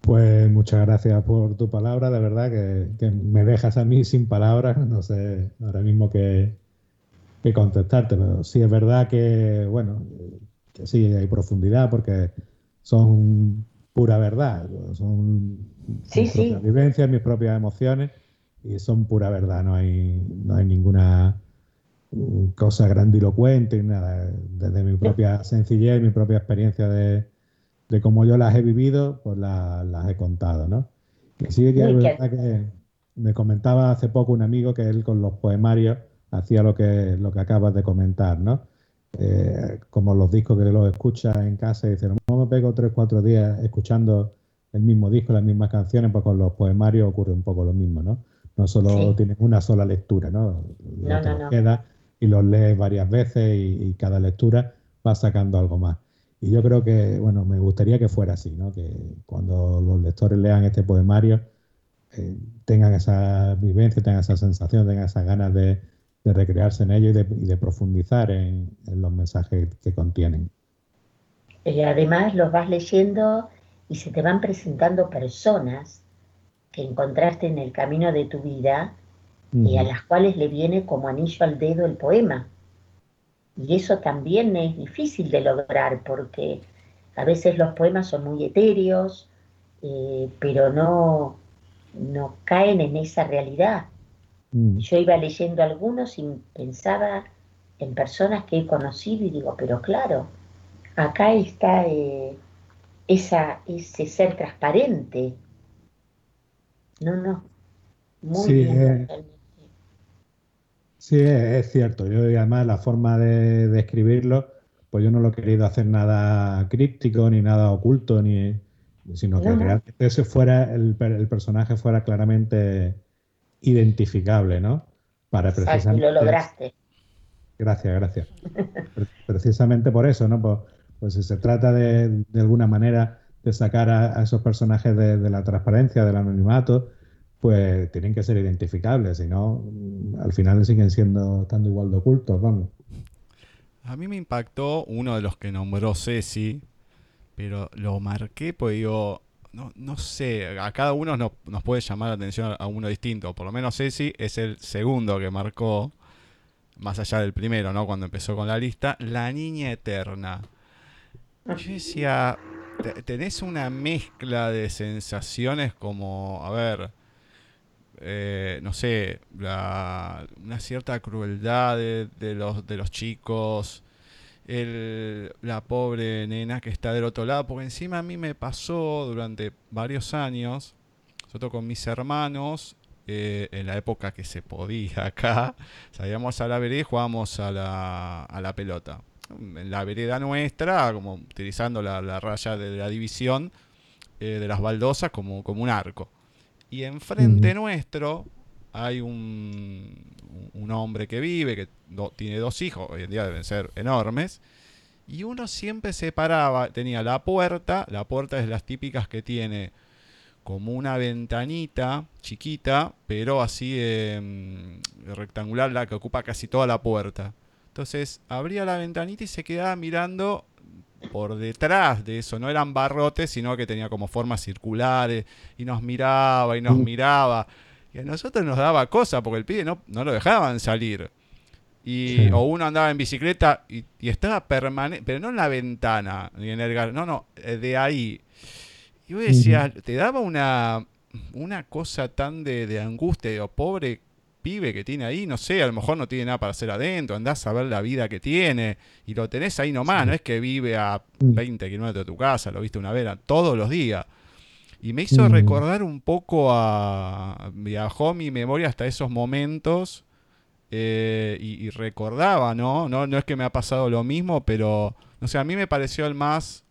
Pues muchas gracias por tu palabra, de verdad que, que me dejas a mí sin palabras, no sé ahora mismo qué, qué contestarte, pero sí es verdad que, bueno, que sí hay profundidad porque son pura verdad, son Sí, mis sí. propias vivencias, mis propias emociones y son pura verdad, no hay, no hay ninguna cosa grandilocuente ni nada, desde mi propia sencillez, mi propia experiencia de, de cómo yo las he vivido, pues la- las he contado, ¿no? Y sí que es verdad que me comentaba hace poco un amigo que él con los poemarios hacía lo que, lo que acabas de comentar, ¿no? Eh, como los discos que los escucha en casa y dice, no me pego tres, cuatro días escuchando el mismo disco, las mismas canciones, pues con los poemarios ocurre un poco lo mismo, ¿no? No solo Sí. tienen una sola lectura, ¿no? No, te no, y los lees varias veces y, y cada lectura va sacando algo más. Y yo creo que, bueno, me gustaría que fuera así, ¿no? Que cuando los lectores lean este poemario eh, tengan esa vivencia, tengan esa sensación, tengan esas ganas de, de recrearse en ello y de, y de profundizar en, en los mensajes que contienen. Eh, además, los vas leyendo y se te van presentando personas que encontraste en el camino de tu vida y a las cuales le viene como anillo al dedo el poema. Y eso también es difícil de lograr porque a veces los poemas son muy etéreos, eh, pero no, no caen en esa realidad. Mm, Yo iba leyendo algunos y pensaba en personas que he conocido y digo, pero claro, acá está eh, esa, ese ser transparente. No, no. Muy Sí, bien. eh. Sí, es, cierto. Yo y además la forma de, de escribirlo, pues yo no lo he querido hacer nada críptico ni nada oculto, ni, sino que No, no. realmente ese fuera el personaje fuera claramente identificable, ¿no? Para precisamente lo lograste. Gracias, gracias. Pre- Precisamente por eso, ¿no? Pues, pues si se trata de, de alguna manera de sacar a, a esos personajes de, de la transparencia, del anonimato, pues tienen que ser identificables, si no, mm, al final siguen siendo, estando igual de ocultos, vamos. A mí me impactó uno de los que nombró Ceci, pero lo marqué porque digo, no, no sé, a cada uno nos, nos puede llamar la atención a uno distinto. Por lo menos Ceci es el segundo que marcó, más allá del primero, ¿no? Cuando empezó con la lista, La Niña Eterna. Yo decía, te- tenés una mezcla de sensaciones como, a ver, eh, no sé, la- una cierta crueldad de los, de los chicos, el- la pobre nena que está del otro lado, porque encima a mí me pasó durante varios años, nosotros con mis hermanos, eh, en la época que se podía acá, salíamos a la vereda y jugábamos a la, a la pelota. En la vereda nuestra, como utilizando la, la raya de la división eh, de las baldosas como, como un arco. Y enfrente nuestro hay un, un hombre que vive, que do- tiene dos hijos, hoy en día deben ser enormes, y uno siempre se paraba, tenía la puerta, la puerta es las típicas que tiene como una ventanita chiquita, pero así eh, rectangular, la que ocupa casi toda la puerta. Entonces abría la ventanita y se quedaba mirando por detrás de eso. No eran barrotes, sino que tenía como formas circulares y nos miraba y nos miraba. Y a nosotros nos daba cosa porque el pibe no, no lo dejaban salir. Y, Sí. O uno andaba en bicicleta y, y estaba permanente, pero no en la ventana, ni en el gar- no, no, eh, de ahí. Y vos decías, te daba una, una cosa tan de, de angustia, digo, pobre pibe que tiene ahí, no sé, a lo mejor no tiene nada para hacer adentro, andás a ver la vida que tiene y lo tenés ahí nomás, Sí. no es que vive a Mm. 20 kilómetros de tu casa, lo viste una vez, todos los días. Y me hizo Mm. recordar un poco a... Viajó mi memoria hasta esos momentos eh, y, y recordaba, ¿no? ¿no? No es que me ha pasado lo mismo, pero, no sé, a mí me pareció el más,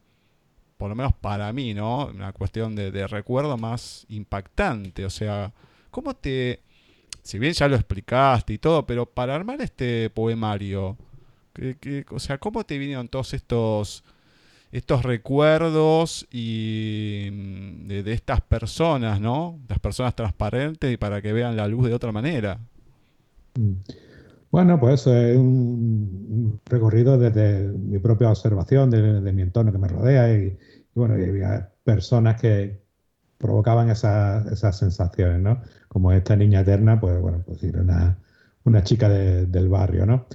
por lo menos para mí, ¿no? Una cuestión de, de recuerdo más impactante. O sea, ¿cómo te... Si bien ya lo explicaste y todo, pero para armar este poemario, ¿qué- qué- o sea, ¿cómo te vinieron todos estos estos recuerdos y mm, de, estas personas, ¿no? Las personas transparentes y para que vean la luz de otra manera. Mm. Bueno, pues es un recorrido desde mi propia observación de, de mi entorno que me rodea y, bueno, y había personas que provocaban esas, sensaciones, ¿no? Como esta niña eterna, pues bueno, pues era una, una chica de- del barrio, ¿no?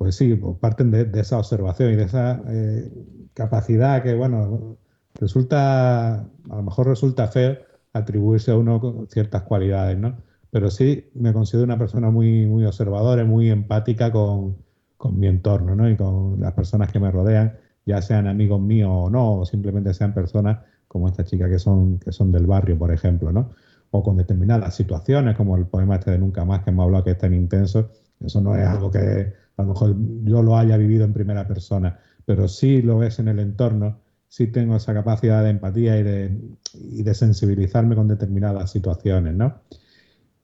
Pues sí, pues parten de, esa observación y de esa eh, capacidad que, bueno, resulta, a lo mejor resulta feo atribuirse a uno ciertas cualidades, ¿no? Pero sí me considero una persona muy, muy observadora y muy empática con, con mi entorno, ¿no? Y con las personas que me rodean, ya sean amigos míos o no, o simplemente sean personas como esta chica que son, que son del barrio, por ejemplo, ¿no? O con determinadas situaciones, como el poema este de Nunca Más, que hemos hablado que es tan intenso. Eso no es algo que a lo mejor yo lo haya vivido en primera persona, pero sí lo ves en el entorno, sí tengo esa capacidad de empatía y de, y de sensibilizarme con determinadas situaciones, ¿no?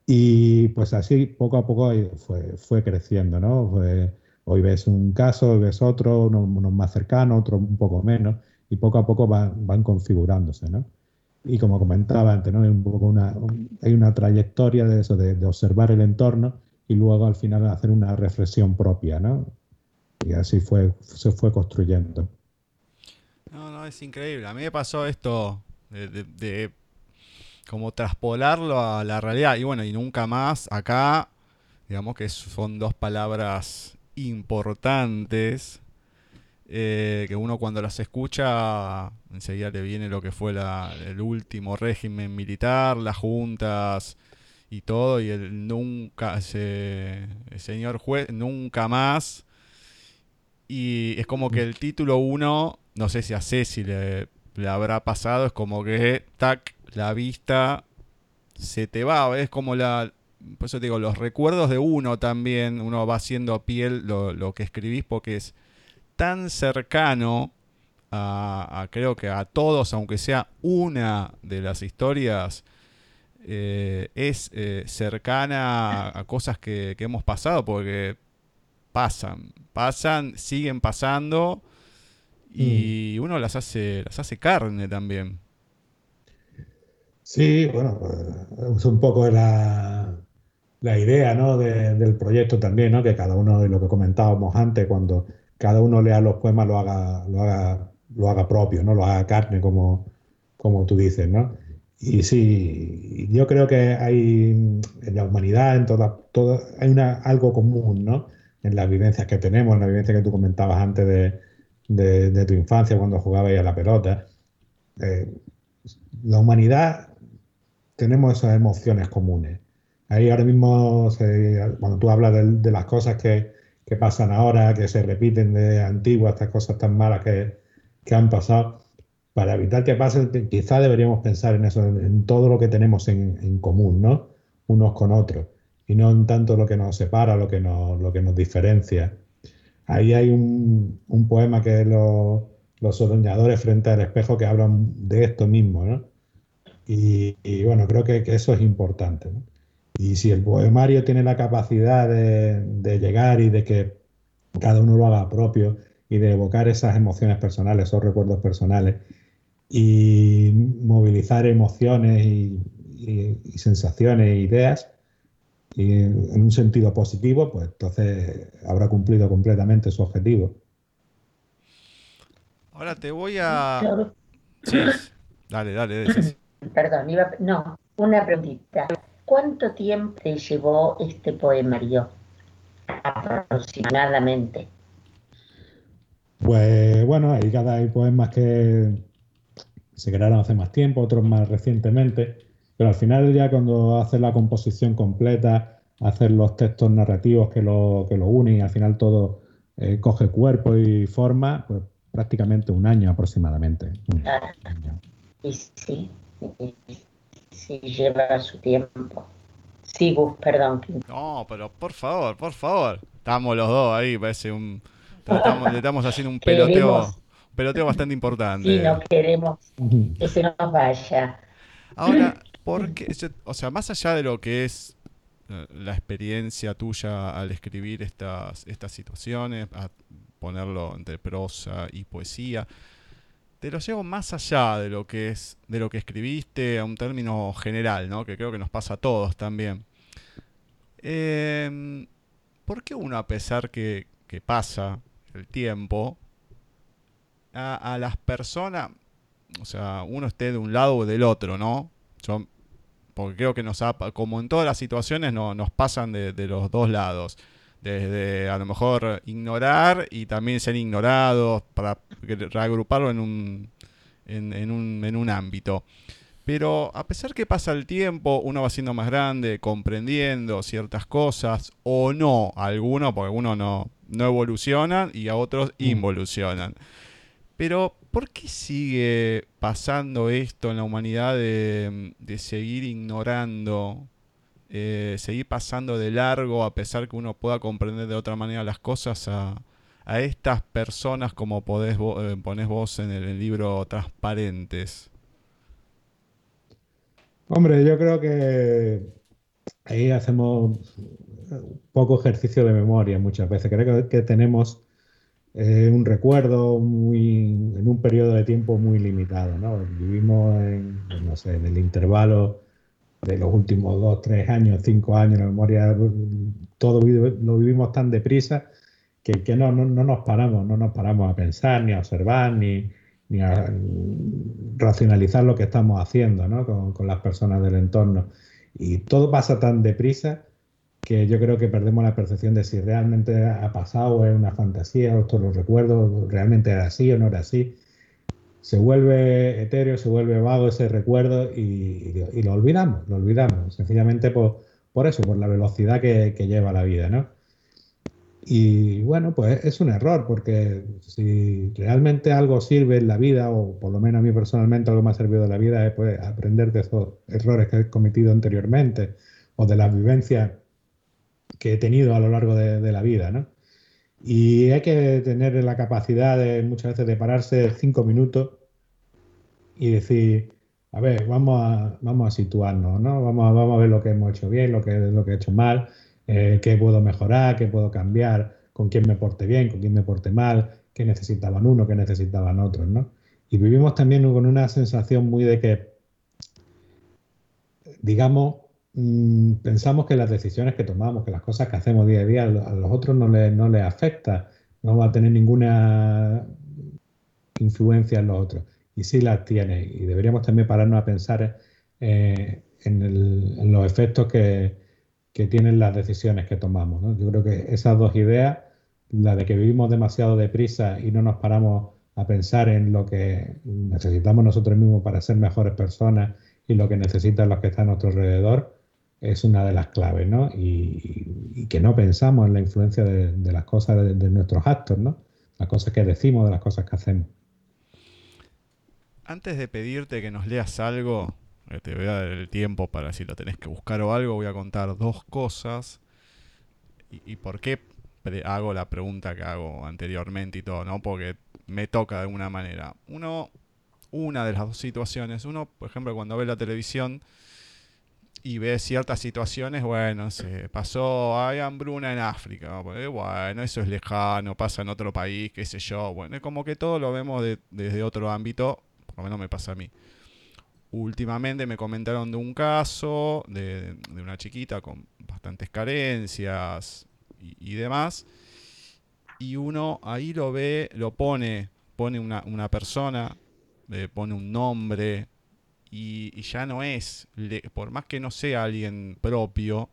Y pues así poco a poco fue, fue creciendo, ¿no? Fue- hoy ves un caso, hoy ves otro, unos, unos más cercanos, otros un poco menos, y poco a poco van, van configurándose, ¿no? Y como comentaba antes, ¿no? Hay un poco una, un- hay una trayectoria de eso, de, de observar el entorno y luego al final hacer una reflexión propia, ¿no? Y así fue, se fue construyendo. No, no, es increíble. A mí me pasó esto de, como traspolarlo a la realidad. Y bueno, y nunca más acá, digamos que son dos palabras importantes eh, que uno cuando las escucha enseguida le viene lo que fue el último régimen militar, las juntas y todo, y el nunca, ese- el señor juez, nunca más. Y es como que el título 1, no sé si a Ceci le, le habrá pasado, es como que, tac, la vista se te va, es como la... Por eso te digo, los recuerdos de uno también, uno va haciendo piel lo, lo que escribís porque es tan cercano a, a creo que a todos, aunque sea una de las historias, eh, es eh, cercana a, a cosas que, que hemos pasado porque pasan, pasan, siguen pasando y uno las hace, las hace carne también. Sí, bueno, pues, es un poco la, la idea, ¿no? de- del proyecto también, ¿no? Que cada uno, y lo que comentábamos antes, cuando cada uno lea los poemas lo haga, lo haga, lo haga propio, ¿no? Lo haga carne, como, como tú dices, ¿no? Y sí, yo creo que hay en la humanidad, en toda, toda, hay una, algo común, ¿no? En las vivencias que tenemos, en la vivencia que tú comentabas antes de, de, de tu infancia cuando jugabas ahí a la pelota. Eh, la humanidad tenemos esas emociones comunes. Ahí ahora mismo, se- cuando tú hablas de, de las cosas que, que pasan ahora, que se repiten de antiguas, estas cosas tan malas que, que han pasado, para evitar que pasen, que quizá deberíamos pensar en eso, en, todo lo que tenemos en, en común, ¿no? Unos con otros, y no en tanto lo que nos separa, lo que nos, lo que nos diferencia. Ahí hay un, un poema que es los, los soñadores frente al espejo que hablan de esto mismo, ¿no? Y, y bueno, creo que, que eso es importante. ¿no? Y si el poemario tiene la capacidad de, de llegar y de que cada uno lo haga propio y de evocar esas emociones personales, esos recuerdos personales y movilizar emociones y, y- y sensaciones e ideas, y en un sentido positivo, pues entonces habrá cumplido completamente su objetivo. Ahora te voy a... Claro. Sí, dale, dale, dale, Perdón, iba, no, una preguntita. ¿Cuánto tiempo te llevó este poemario? Aproximadamente. Pues bueno, hay cada hay poemas que se crearon hace más tiempo, otros más recientemente, pero al final ya cuando haces la composición completa, haces los textos narrativos que lo, que lo unen y al final todo eh, coge cuerpo y forma, pues prácticamente un año aproximadamente. Un Ah, año. y sí, y sí, lleva su tiempo. Sí, Gus, perdón. No, pero por favor, por favor. Estamos los dos ahí, parece un... Estamos, le estamos haciendo un peloteo, Queremos. Peloteo bastante Sí, importante. no queremos que se nos vaya. Ahora, porque, o sea, más allá de lo que es eh, la experiencia tuya al escribir estas, estas situaciones, a ponerlo entre prosa y poesía, te lo llevo más allá de lo que es, de lo que escribiste a un término general, ¿no? Que creo que nos pasa a todos también. Em, ¿Por qué uno, a pesar que, que pasa el tiempo, a, a las personas, o sea, uno esté de un lado o del otro, ¿no? Yo, porque creo que nos ha, como en todas las situaciones, no, nos pasan de, de los dos lados. Desde a lo mejor ignorar y también ser ignorados para reagruparlo en un, en, en un, en un ámbito. Pero a pesar que pasa el tiempo, uno va siendo más grande, comprendiendo ciertas cosas, o no, algunos, porque algunos no, no evolucionan y a otros involucionan. Pero, ¿por qué sigue pasando esto en la humanidad de, seguir ignorando, eh, seguir pasando de largo a pesar que uno pueda comprender de otra manera las cosas a, estas personas como podés eh, ponés vos en el, libro Transparentes? Hombre, yo creo que ahí hacemos poco ejercicio de memoria muchas veces. Creo que tenemos un recuerdo muy, en un periodo de tiempo muy limitado, ¿no? Vivimos en, pues, no sé, en el intervalo de los últimos dos, tres años, cinco años, la memoria, todo lo vivimos tan deprisa que, que no, no, no nos paramos, no nos paramos a pensar, ni a observar, ni, ni a racionalizar lo que estamos haciendo ¿no? con, con las personas del entorno. Y todo pasa tan deprisa que yo creo que perdemos la percepción de si realmente ha pasado, o es una fantasía, o esto lo recuerdo, realmente era así o no era así. Se vuelve etéreo, se vuelve vago ese recuerdo y, y- lo olvidamos, lo olvidamos, sencillamente por, por eso, por la velocidad que, que lleva la vida, ¿no? Y bueno, pues es un error, porque si realmente algo sirve en la vida, o por lo menos a mí personalmente algo me ha servido de la vida, es pues, aprender de esos errores que he cometido anteriormente, o de las vivencias que he tenido a lo largo de, de la vida, ¿no? Y hay que tener la capacidad de muchas veces de pararse cinco minutos y decir, a ver, vamos a, vamos a situarnos, ¿no? Vamos a, vamos a ver lo que hemos hecho bien, lo que, lo que he hecho mal, eh, qué puedo mejorar, qué puedo cambiar, con quién me porte bien, con quién me porte mal, qué necesitaban uno, qué necesitaban otros, ¿no? Y vivimos también con una sensación muy de que, digamos, mm, pensamos que las decisiones que tomamos, que las cosas que hacemos día a día, a los otros no les, no les afecta, no va a tener ninguna influencia en los otros. Y sí las tiene. Y deberíamos también pararnos a pensar eh, en, los efectos que, que tienen las decisiones que tomamos. Yo creo que esas dos ideas, la de que vivimos demasiado deprisa y no nos paramos a pensar en lo que necesitamos nosotros mismos para ser mejores personas y lo que necesitan los que están a nuestro alrededor, es una de las claves, ¿no? Y, que no pensamos en la influencia de, de las cosas, de, nuestros actos, ¿no? Las cosas que decimos, de las cosas que hacemos. Antes de pedirte que nos leas algo, te voy a dar el tiempo para si lo tenés que buscar o algo, voy a contar dos cosas. ¿Y, y por qué hago la pregunta que hago anteriormente y todo? ¿no? Porque me toca de alguna manera. Uno, una de las dos situaciones, uno, por ejemplo, cuando ve la televisión y ve ciertas situaciones, bueno, se pasó, hay hambruna en África, ¿no? Bueno, eso es lejano, pasa en otro país, qué sé yo, bueno, es como que todo lo vemos de- desde otro ámbito, por lo menos me pasa a mí. Últimamente me comentaron de un caso de, una chiquita con bastante bastantes carencias y, y demás. Y uno ahí lo ve, lo pone, pone una, una persona, le pone un nombre, y, ya no es, por más que no sea alguien propio,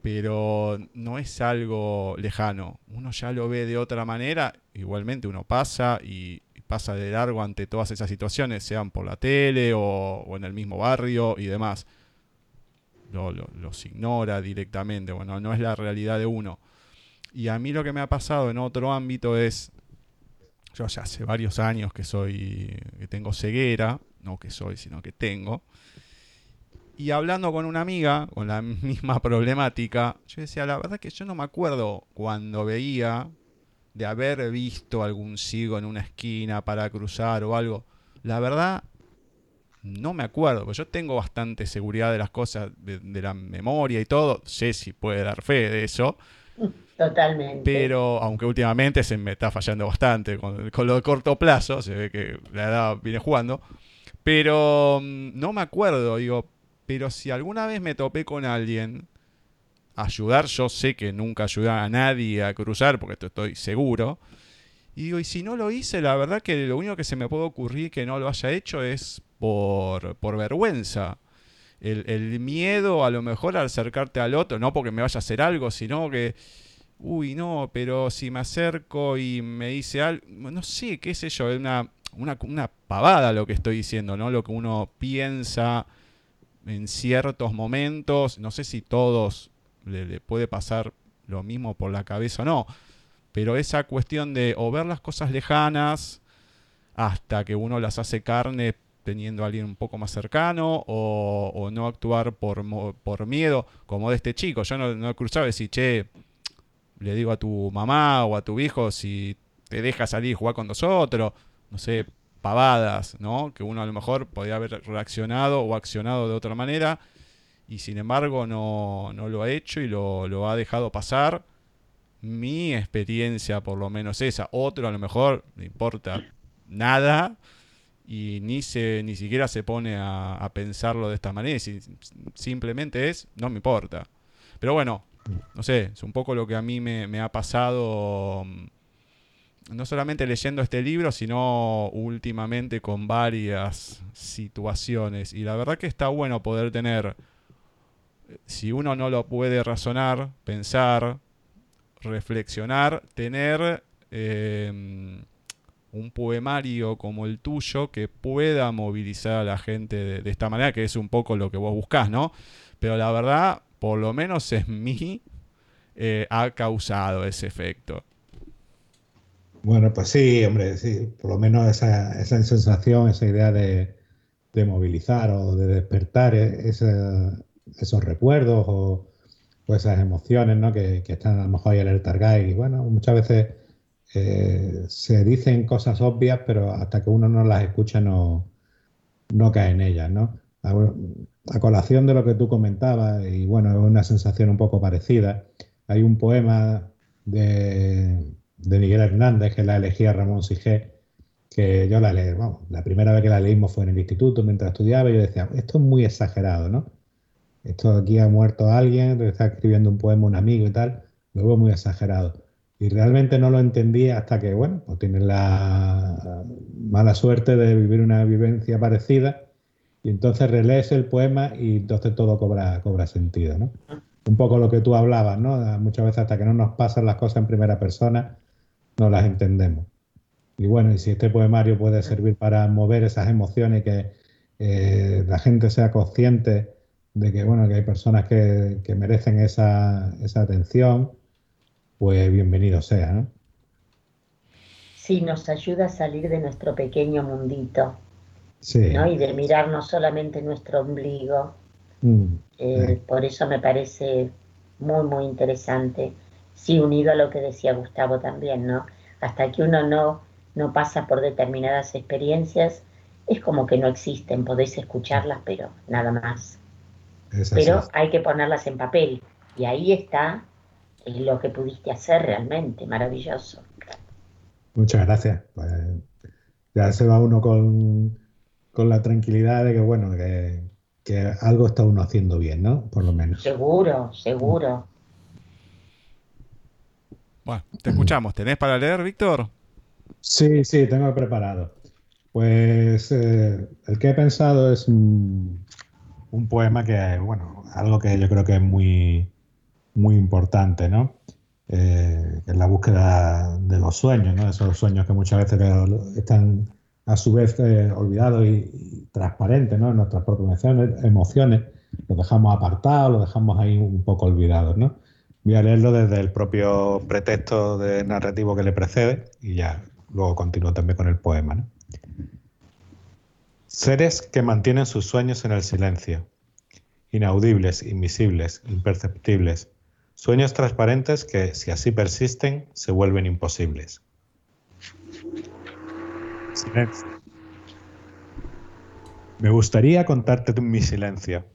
pero no es algo lejano. Uno ya lo ve de otra manera, igualmente uno pasa y, pasa de largo ante todas esas situaciones, sean por la tele o, en el mismo barrio y demás. Lo- los ignora directamente, bueno, no es la realidad de uno. Y a mí lo que me ha pasado en otro ámbito es, yo ya hace varios años que soy, que tengo ceguera, no que soy, sino que tengo. Y hablando con una amiga con la misma problemática, yo decía, la verdad que yo no me acuerdo cuando veía de haber visto algún ciego en una esquina para cruzar o algo. La verdad, no me acuerdo, porque yo tengo bastante seguridad de las cosas, de, de la memoria y todo. Sé si puede dar fe de eso. Totalmente. Pero, aunque últimamente se me está fallando bastante con, con lo de corto plazo, se ve que la edad viene jugando. Pero mm, no me acuerdo, digo, pero si alguna vez me topé con alguien, ayudar, yo sé que nunca ayudé a nadie a cruzar, porque esto estoy seguro. Y digo, y si no lo hice, la verdad que lo único que se me puede ocurrir que no lo haya hecho es por, por vergüenza. El, miedo a lo mejor al acercarte al otro, no porque me vaya a hacer algo, sino que uy, no, pero si me acerco y me dice algo, no sé, qué sé yo, es una, una, una pavada lo que estoy diciendo, ¿no? Lo que uno piensa en ciertos momentos, no sé si todos le, puede pasar lo mismo por la cabeza o no, pero esa cuestión de o ver las cosas lejanas hasta que uno las hace carne teniendo a alguien un poco más cercano o, no actuar por, por miedo, como de este chico. Yo no, no he decir, che, le digo a tu mamá o a tu hijo si te deja salir y jugar con nosotros, no sé, pavadas, ¿no? Que uno a lo mejor podría haber reaccionado o accionado de otra manera y sin embargo no, no lo ha hecho y lo, lo ha dejado pasar. Mi experiencia por lo menos esa, otro a lo mejor le importa nada y ni se ni siquiera se pone a, a pensarlo de esta manera, si- simplemente es no me importa. Pero bueno, no sé, es un poco lo que a mí me, me ha pasado, mm, no solamente leyendo este libro, sino últimamente con varias situaciones. Y la verdad que está bueno poder tener, si uno no lo puede razonar, pensar, reflexionar, tener eh, un poemario como el tuyo que pueda movilizar a la gente de, esta manera, que es un poco lo que vos buscás, ¿no? Pero la verdad, por lo menos en mí, eh, ha causado ese efecto. Bueno, pues sí, hombre, sí, por lo menos esa, esa sensación, esa idea de, de movilizar o de despertar eh, ese- esos recuerdos o, o esas emociones, ¿no? Que, que están a lo mejor ahí en el. Y bueno, muchas veces eh, se dicen cosas obvias, pero hasta que uno no las escucha no, no cae en ellas, ¿no? A, a colación de lo que tú comentabas, y bueno, es una sensación un poco parecida, hay un poema de, de Miguel Hernández que la elegía Ramón Sigé, que yo la leí, la primera vez que la leímos fue en el instituto mientras estudiaba y yo decía, esto es muy exagerado, ¿no? Esto aquí ha muerto alguien, está escribiendo un poema un amigo y tal, lo veo muy exagerado. Y realmente no lo entendí hasta que, bueno, pues tienes la mala suerte de vivir una vivencia parecida y entonces relees el poema y entonces todo cobra, cobra sentido, ¿no? Un poco lo que tú hablabas, ¿no? Muchas veces hasta que no nos pasan las cosas en primera persona, no las entendemos. Y bueno, y si este poemario puede servir para mover esas emociones y que eh, la gente sea consciente de que, bueno, que hay personas que, que merecen esa, esa atención, pues bienvenido sea, ¿no? Sí, nos ayuda a salir de nuestro pequeño mundito, Sí. ¿no? Y de mirarnos solamente nuestro ombligo. Mm, Eh, Sí. por eso me parece muy, muy interesante. Sí, unido a lo que decía Gustavo también, ¿no? Hasta que uno no, no pasa por determinadas experiencias, es como que no existen, podéis escucharlas, pero nada más. es. Pero hay que ponerlas en papel. Y ahí está lo que pudiste hacer realmente, maravilloso. Muchas gracias. Pues ya se va uno con, con la tranquilidad de que, bueno, que, que algo está uno haciendo bien, ¿no? Por lo menos. Seguro, seguro. Bueno, te escuchamos. ¿Tenés para leer, Víctor? Sí, sí, tengo preparado. Pues eh, el que he pensado es un, poema que, bueno, algo que yo creo que es muy, muy importante, ¿no? Eh, que es la búsqueda de los sueños, ¿no? Esos sueños que muchas veces están a su vez eh, olvidados y, y transparentes, ¿no? En nuestras propias emociones, los dejamos apartados, los dejamos ahí un poco olvidados, ¿no? Voy a leerlo desde el propio pretexto de narrativo que le precede y ya luego continúo también con el poema, ¿no? Seres que mantienen sus sueños en el silencio, inaudibles, invisibles, imperceptibles, sueños transparentes que, si así persisten, se vuelven imposibles. Silencio. Me gustaría contarte mi silencio,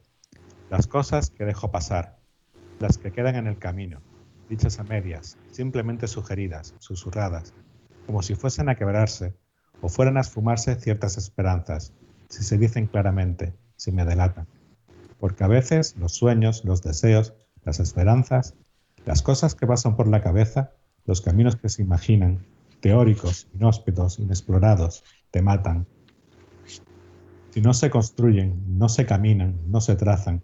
las cosas que dejo pasar, las que quedan en el camino, dichas a medias, simplemente sugeridas, susurradas, como si fuesen a quebrarse o fueran a esfumarse ciertas esperanzas, si se dicen claramente, si me delatan. Porque a veces los sueños, los deseos, las esperanzas, las cosas que pasan por la cabeza, los caminos que se imaginan, teóricos, inhóspitos, inexplorados, te matan. Si no se construyen, no se caminan, no se trazan,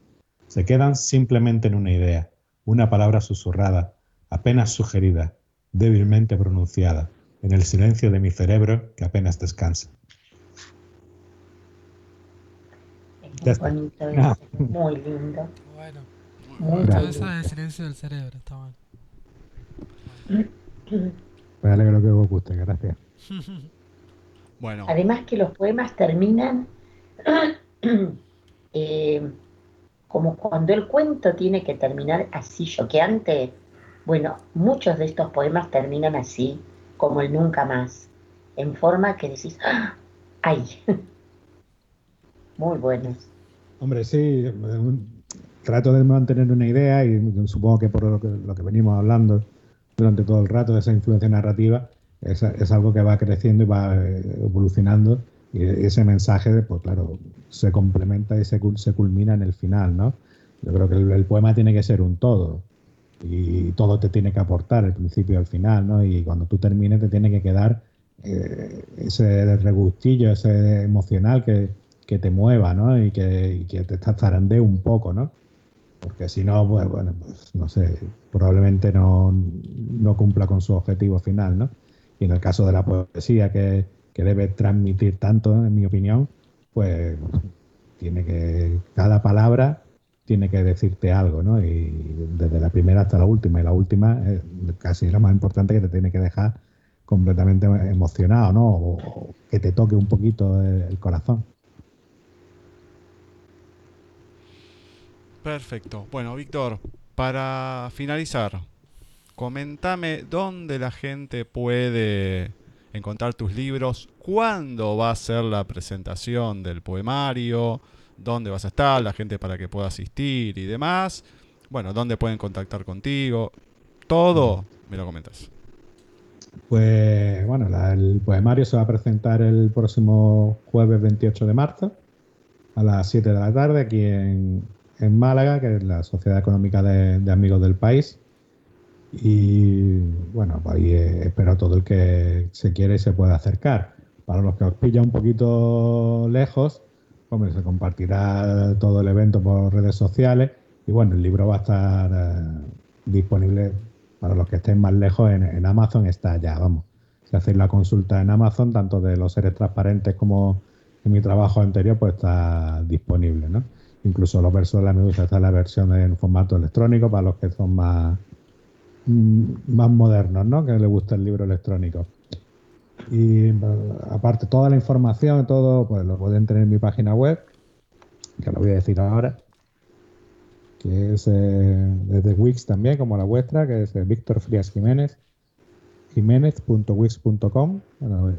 se quedan simplemente en una idea, una palabra susurrada, apenas sugerida, débilmente pronunciada, en el silencio de mi cerebro que apenas descansa. Es Ya muy está. bonito Ah. muy lindo. Bueno, Muy todo eso lindo. del silencio del cerebro, está bueno. Me alegro que os guste, gracias. Bueno, Además que los poemas terminan eh, como cuando el cuento tiene que terminar así choqueante. Bueno, muchos de estos poemas terminan así, como el nunca más, en forma que decís, ¡Ah! ¡ay! Muy buenos. Hombre, sí, trato de mantener una idea y supongo que por lo que, lo que venimos hablando durante todo el rato de esa influencia narrativa es, es algo que va creciendo y va eh, evolucionando y ese mensaje, pues claro, se complementa y se, se culmina en el final, ¿no? Yo creo que el, el poema tiene que ser un todo y todo te tiene que aportar, el principio y el final, ¿no? Y cuando tú termines te tiene que quedar eh, ese regustillo, ese emocional que, que te mueva, ¿no? Y que, y que te zarandee un poco, ¿no? Porque si no, pues bueno, pues no sé, probablemente no, no cumpla con su objetivo final, ¿no? Y en el caso de la poesía, que, que debe transmitir tanto, en mi opinión, pues tiene que, cada palabra tiene que decirte algo, ¿no? Y desde la primera hasta la última, y la última es casi la más importante que te tiene que dejar completamente emocionado, ¿no? O, que te toque un poquito el, el corazón. perfecto. Bueno, Víctor, para finalizar, comentame dónde la gente puede encontrar tus libros, cuándo va a ser la presentación del poemario, dónde vas a estar, la gente para que pueda asistir y demás. Bueno, dónde pueden contactar contigo. Todo me lo comentas. Pues bueno, el poemario se va a presentar el próximo jueves 28 de marzo a las 7 de la tarde aquí en, Málaga, que es la Sociedad Económica de Amigos del País. Y bueno, pues ahí espero a todo el que se quiere y se pueda acercar. Para los que os pilla un poquito lejos, hombre, se compartirá todo el evento por redes sociales y bueno, el libro va a estar eh, disponible para los que estén más lejos en, en Amazon, está ya, vamos. Si hacéis la consulta en Amazon, tanto de los seres transparentes como en mi trabajo anterior, pues está disponible, ¿no? Incluso los versos de la medusa está la versión en formato electrónico para los que son más, más modernos, ¿no? Que les gusta el libro electrónico. Y bueno, aparte, toda la información, todo, pues lo pueden tener en mi página web, que lo voy a decir ahora, que es eh, desde Wix también, como la vuestra, que es eh, Víctor Frías Jiménez, jiménez.wix.com, bueno,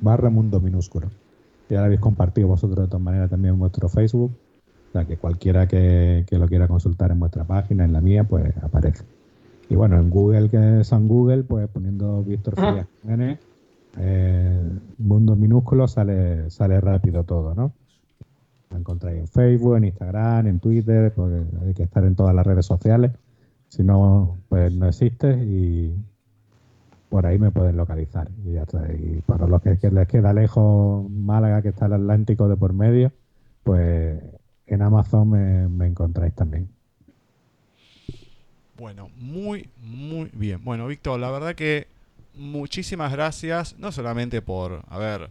barra mundo minúsculo. Ya lo habéis compartido vosotros de todas maneras también en vuestro Facebook, o sea que cualquiera que, que lo quiera consultar en vuestra página, en la mía, pues aparece. Y bueno, en Google, que es en Google, pues poniendo Víctor Frías Jiménez, eh, mundo minúsculo sale, sale rápido todo, ¿no? la encontráis en Facebook, en Instagram, en Twitter, porque hay que estar en todas las redes sociales. Si no, pues no existe y por ahí me pueden localizar. Y ya está. Y para los que, que les queda lejos Málaga, que está el Atlántico de por medio, pues en Amazon me, me encontráis también. Bueno, muy, muy bien. Bueno, Víctor, la verdad que muchísimas gracias, no solamente por, a ver,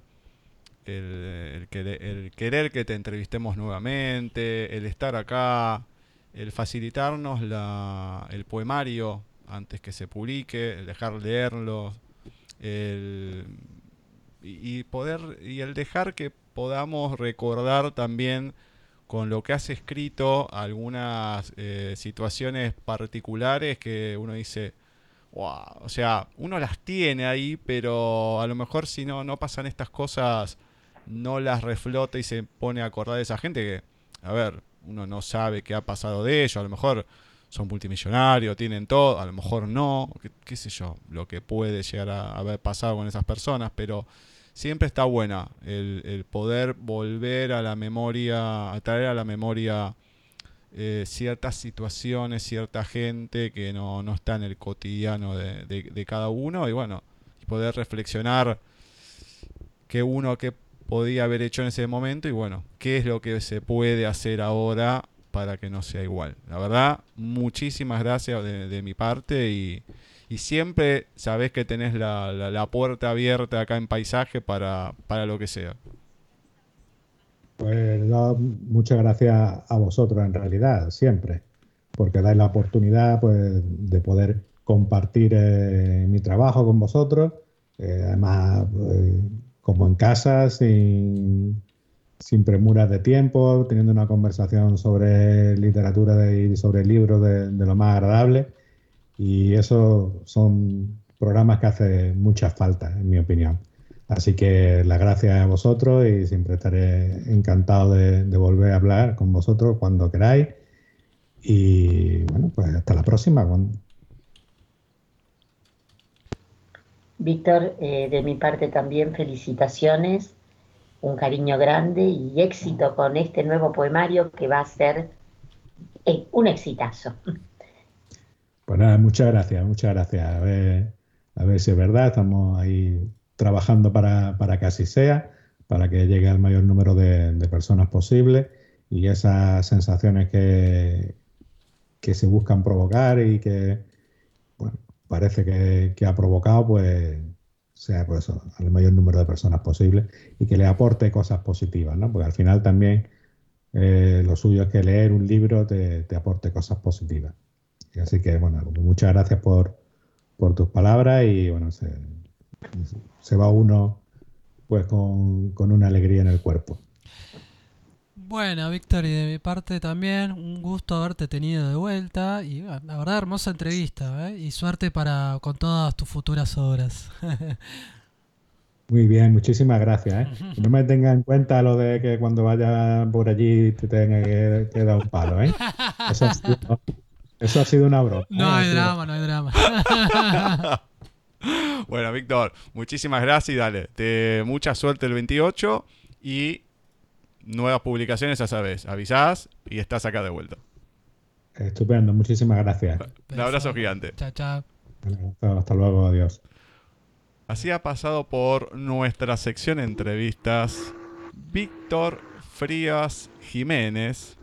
el, querer, que te entrevistemos nuevamente, el estar acá, el facilitarnos la, el poemario antes que se publique, el dejar leerlo, el, y poder y el dejar que podamos recordar también con lo que has escrito algunas eh, situaciones particulares que uno dice, wow, o sea, uno las tiene ahí, pero a lo mejor si no, no pasan estas cosas, no las reflota y se pone a acordar de esa gente que, a ver, uno no sabe qué ha pasado de ellos, a lo mejor son multimillonarios, tienen todo, a lo mejor no, qué, qué sé yo, lo que puede llegar a haber pasado con esas personas, pero siempre está buena el, el poder volver a la memoria, a traer a la memoria eh, ciertas situaciones, cierta gente que no, no está en el cotidiano de, de- de cada uno y bueno, poder reflexionar qué uno qué podía haber hecho en ese momento y bueno, qué es lo que se puede hacer ahora para que no sea igual. La verdad, muchísimas gracias de, de mi parte y, y siempre sabés que tenés la, la- puerta abierta acá en paisaje para, para lo que sea. Pues muchas gracias a vosotros en realidad, siempre, porque dais la oportunidad pues, de poder compartir eh, mi trabajo con vosotros, eh, además eh, como en casa, sin, sin premuras de tiempo, teniendo una conversación sobre literatura y sobre libros de lo más agradable. Y eso son programas que hacen mucha falta, en mi opinión. Así que las gracias a vosotros y siempre estaré encantado de, volver a hablar con vosotros cuando queráis. Y bueno, pues hasta la próxima. Víctor, eh, de mi parte también felicitaciones, un cariño grande y éxito con este nuevo poemario que va a ser eh, un exitazo. Pues nada, muchas gracias, muchas gracias. A ver, a ver si es verdad, estamos ahí trabajando para, para que así sea, para que llegue al mayor número de, personas posible y esas sensaciones que, que se buscan provocar y que, bueno, parece que, que ha provocado, pues sea pues eso, al mayor número de personas posible y que le aporte cosas positivas, ¿no? Porque al final también eh, lo suyo es que leer un libro te aporte cosas positivas. Así que, bueno, muchas gracias por, por tus palabras y, bueno, se, se va uno pues con, con una alegría en el cuerpo. Bueno, Víctor, y de mi parte también, un gusto haberte tenido de vuelta. Y bueno, la verdad, hermosa entrevista, ¿eh? Y suerte para con todas tus futuras obras. Muy bien, muchísimas gracias. ¿eh? No me tenga en cuenta lo de que cuando vaya por allí te tenga que, que dar un palo. ¿eh? Eso, ha sido, eso ha sido una broma. No. Ha hay drama, no hay drama. Bueno, Víctor, muchísimas gracias y dale. Te, mucha suerte el 28 y nuevas publicaciones, ya sabes. Avisás y estás acá de vuelta. Estupendo, muchísimas gracias. Un abrazo gigante. Chao, chao. Hasta, hasta luego, adiós. Así ha pasado por nuestra sección entrevistas Víctor Frías Jiménez,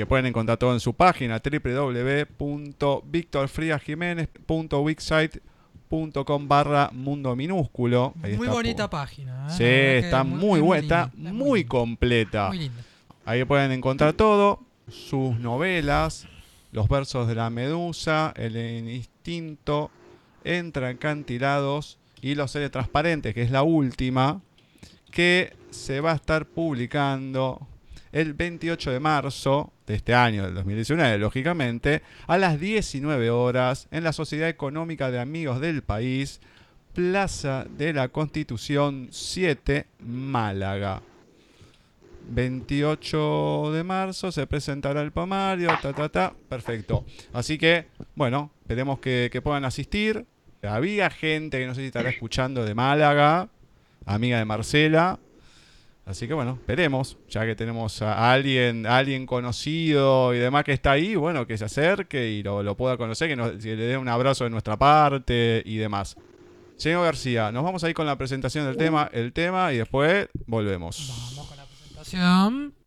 que pueden encontrar todo en su página www.victorfriasjiménez.wixsite.com barra mundo minúsculo. Ahí Muy está bonita página. ¿eh? Sí, está es muy buena, está linda, muy completa. Muy linda. Ahí pueden encontrar todo, sus novelas, los versos de la medusa, el instinto, entre acantilados y los seres transparentes, que es la última, que se va a estar publicando el 28 de marzo de este año, del 2019, lógicamente, a las 19 horas en la Sociedad Económica de Amigos del País, Plaza de la Constitución 7, Málaga. 28 de marzo se presentará el poemario, ta, ta, ta, perfecto. Así que, bueno, esperemos que, que puedan asistir. Había gente que no sé si estará escuchando de Málaga, amiga de Marcela. Así que bueno, esperemos, ya que tenemos a alguien, a alguien conocido y demás que está ahí, bueno, que se acerque y lo, lo pueda conocer, que, nos, que le dé un abrazo de nuestra parte y demás. Señor García, nos vamos a ir con la presentación del tema, el tema y después volvemos. Vamos con la presentación.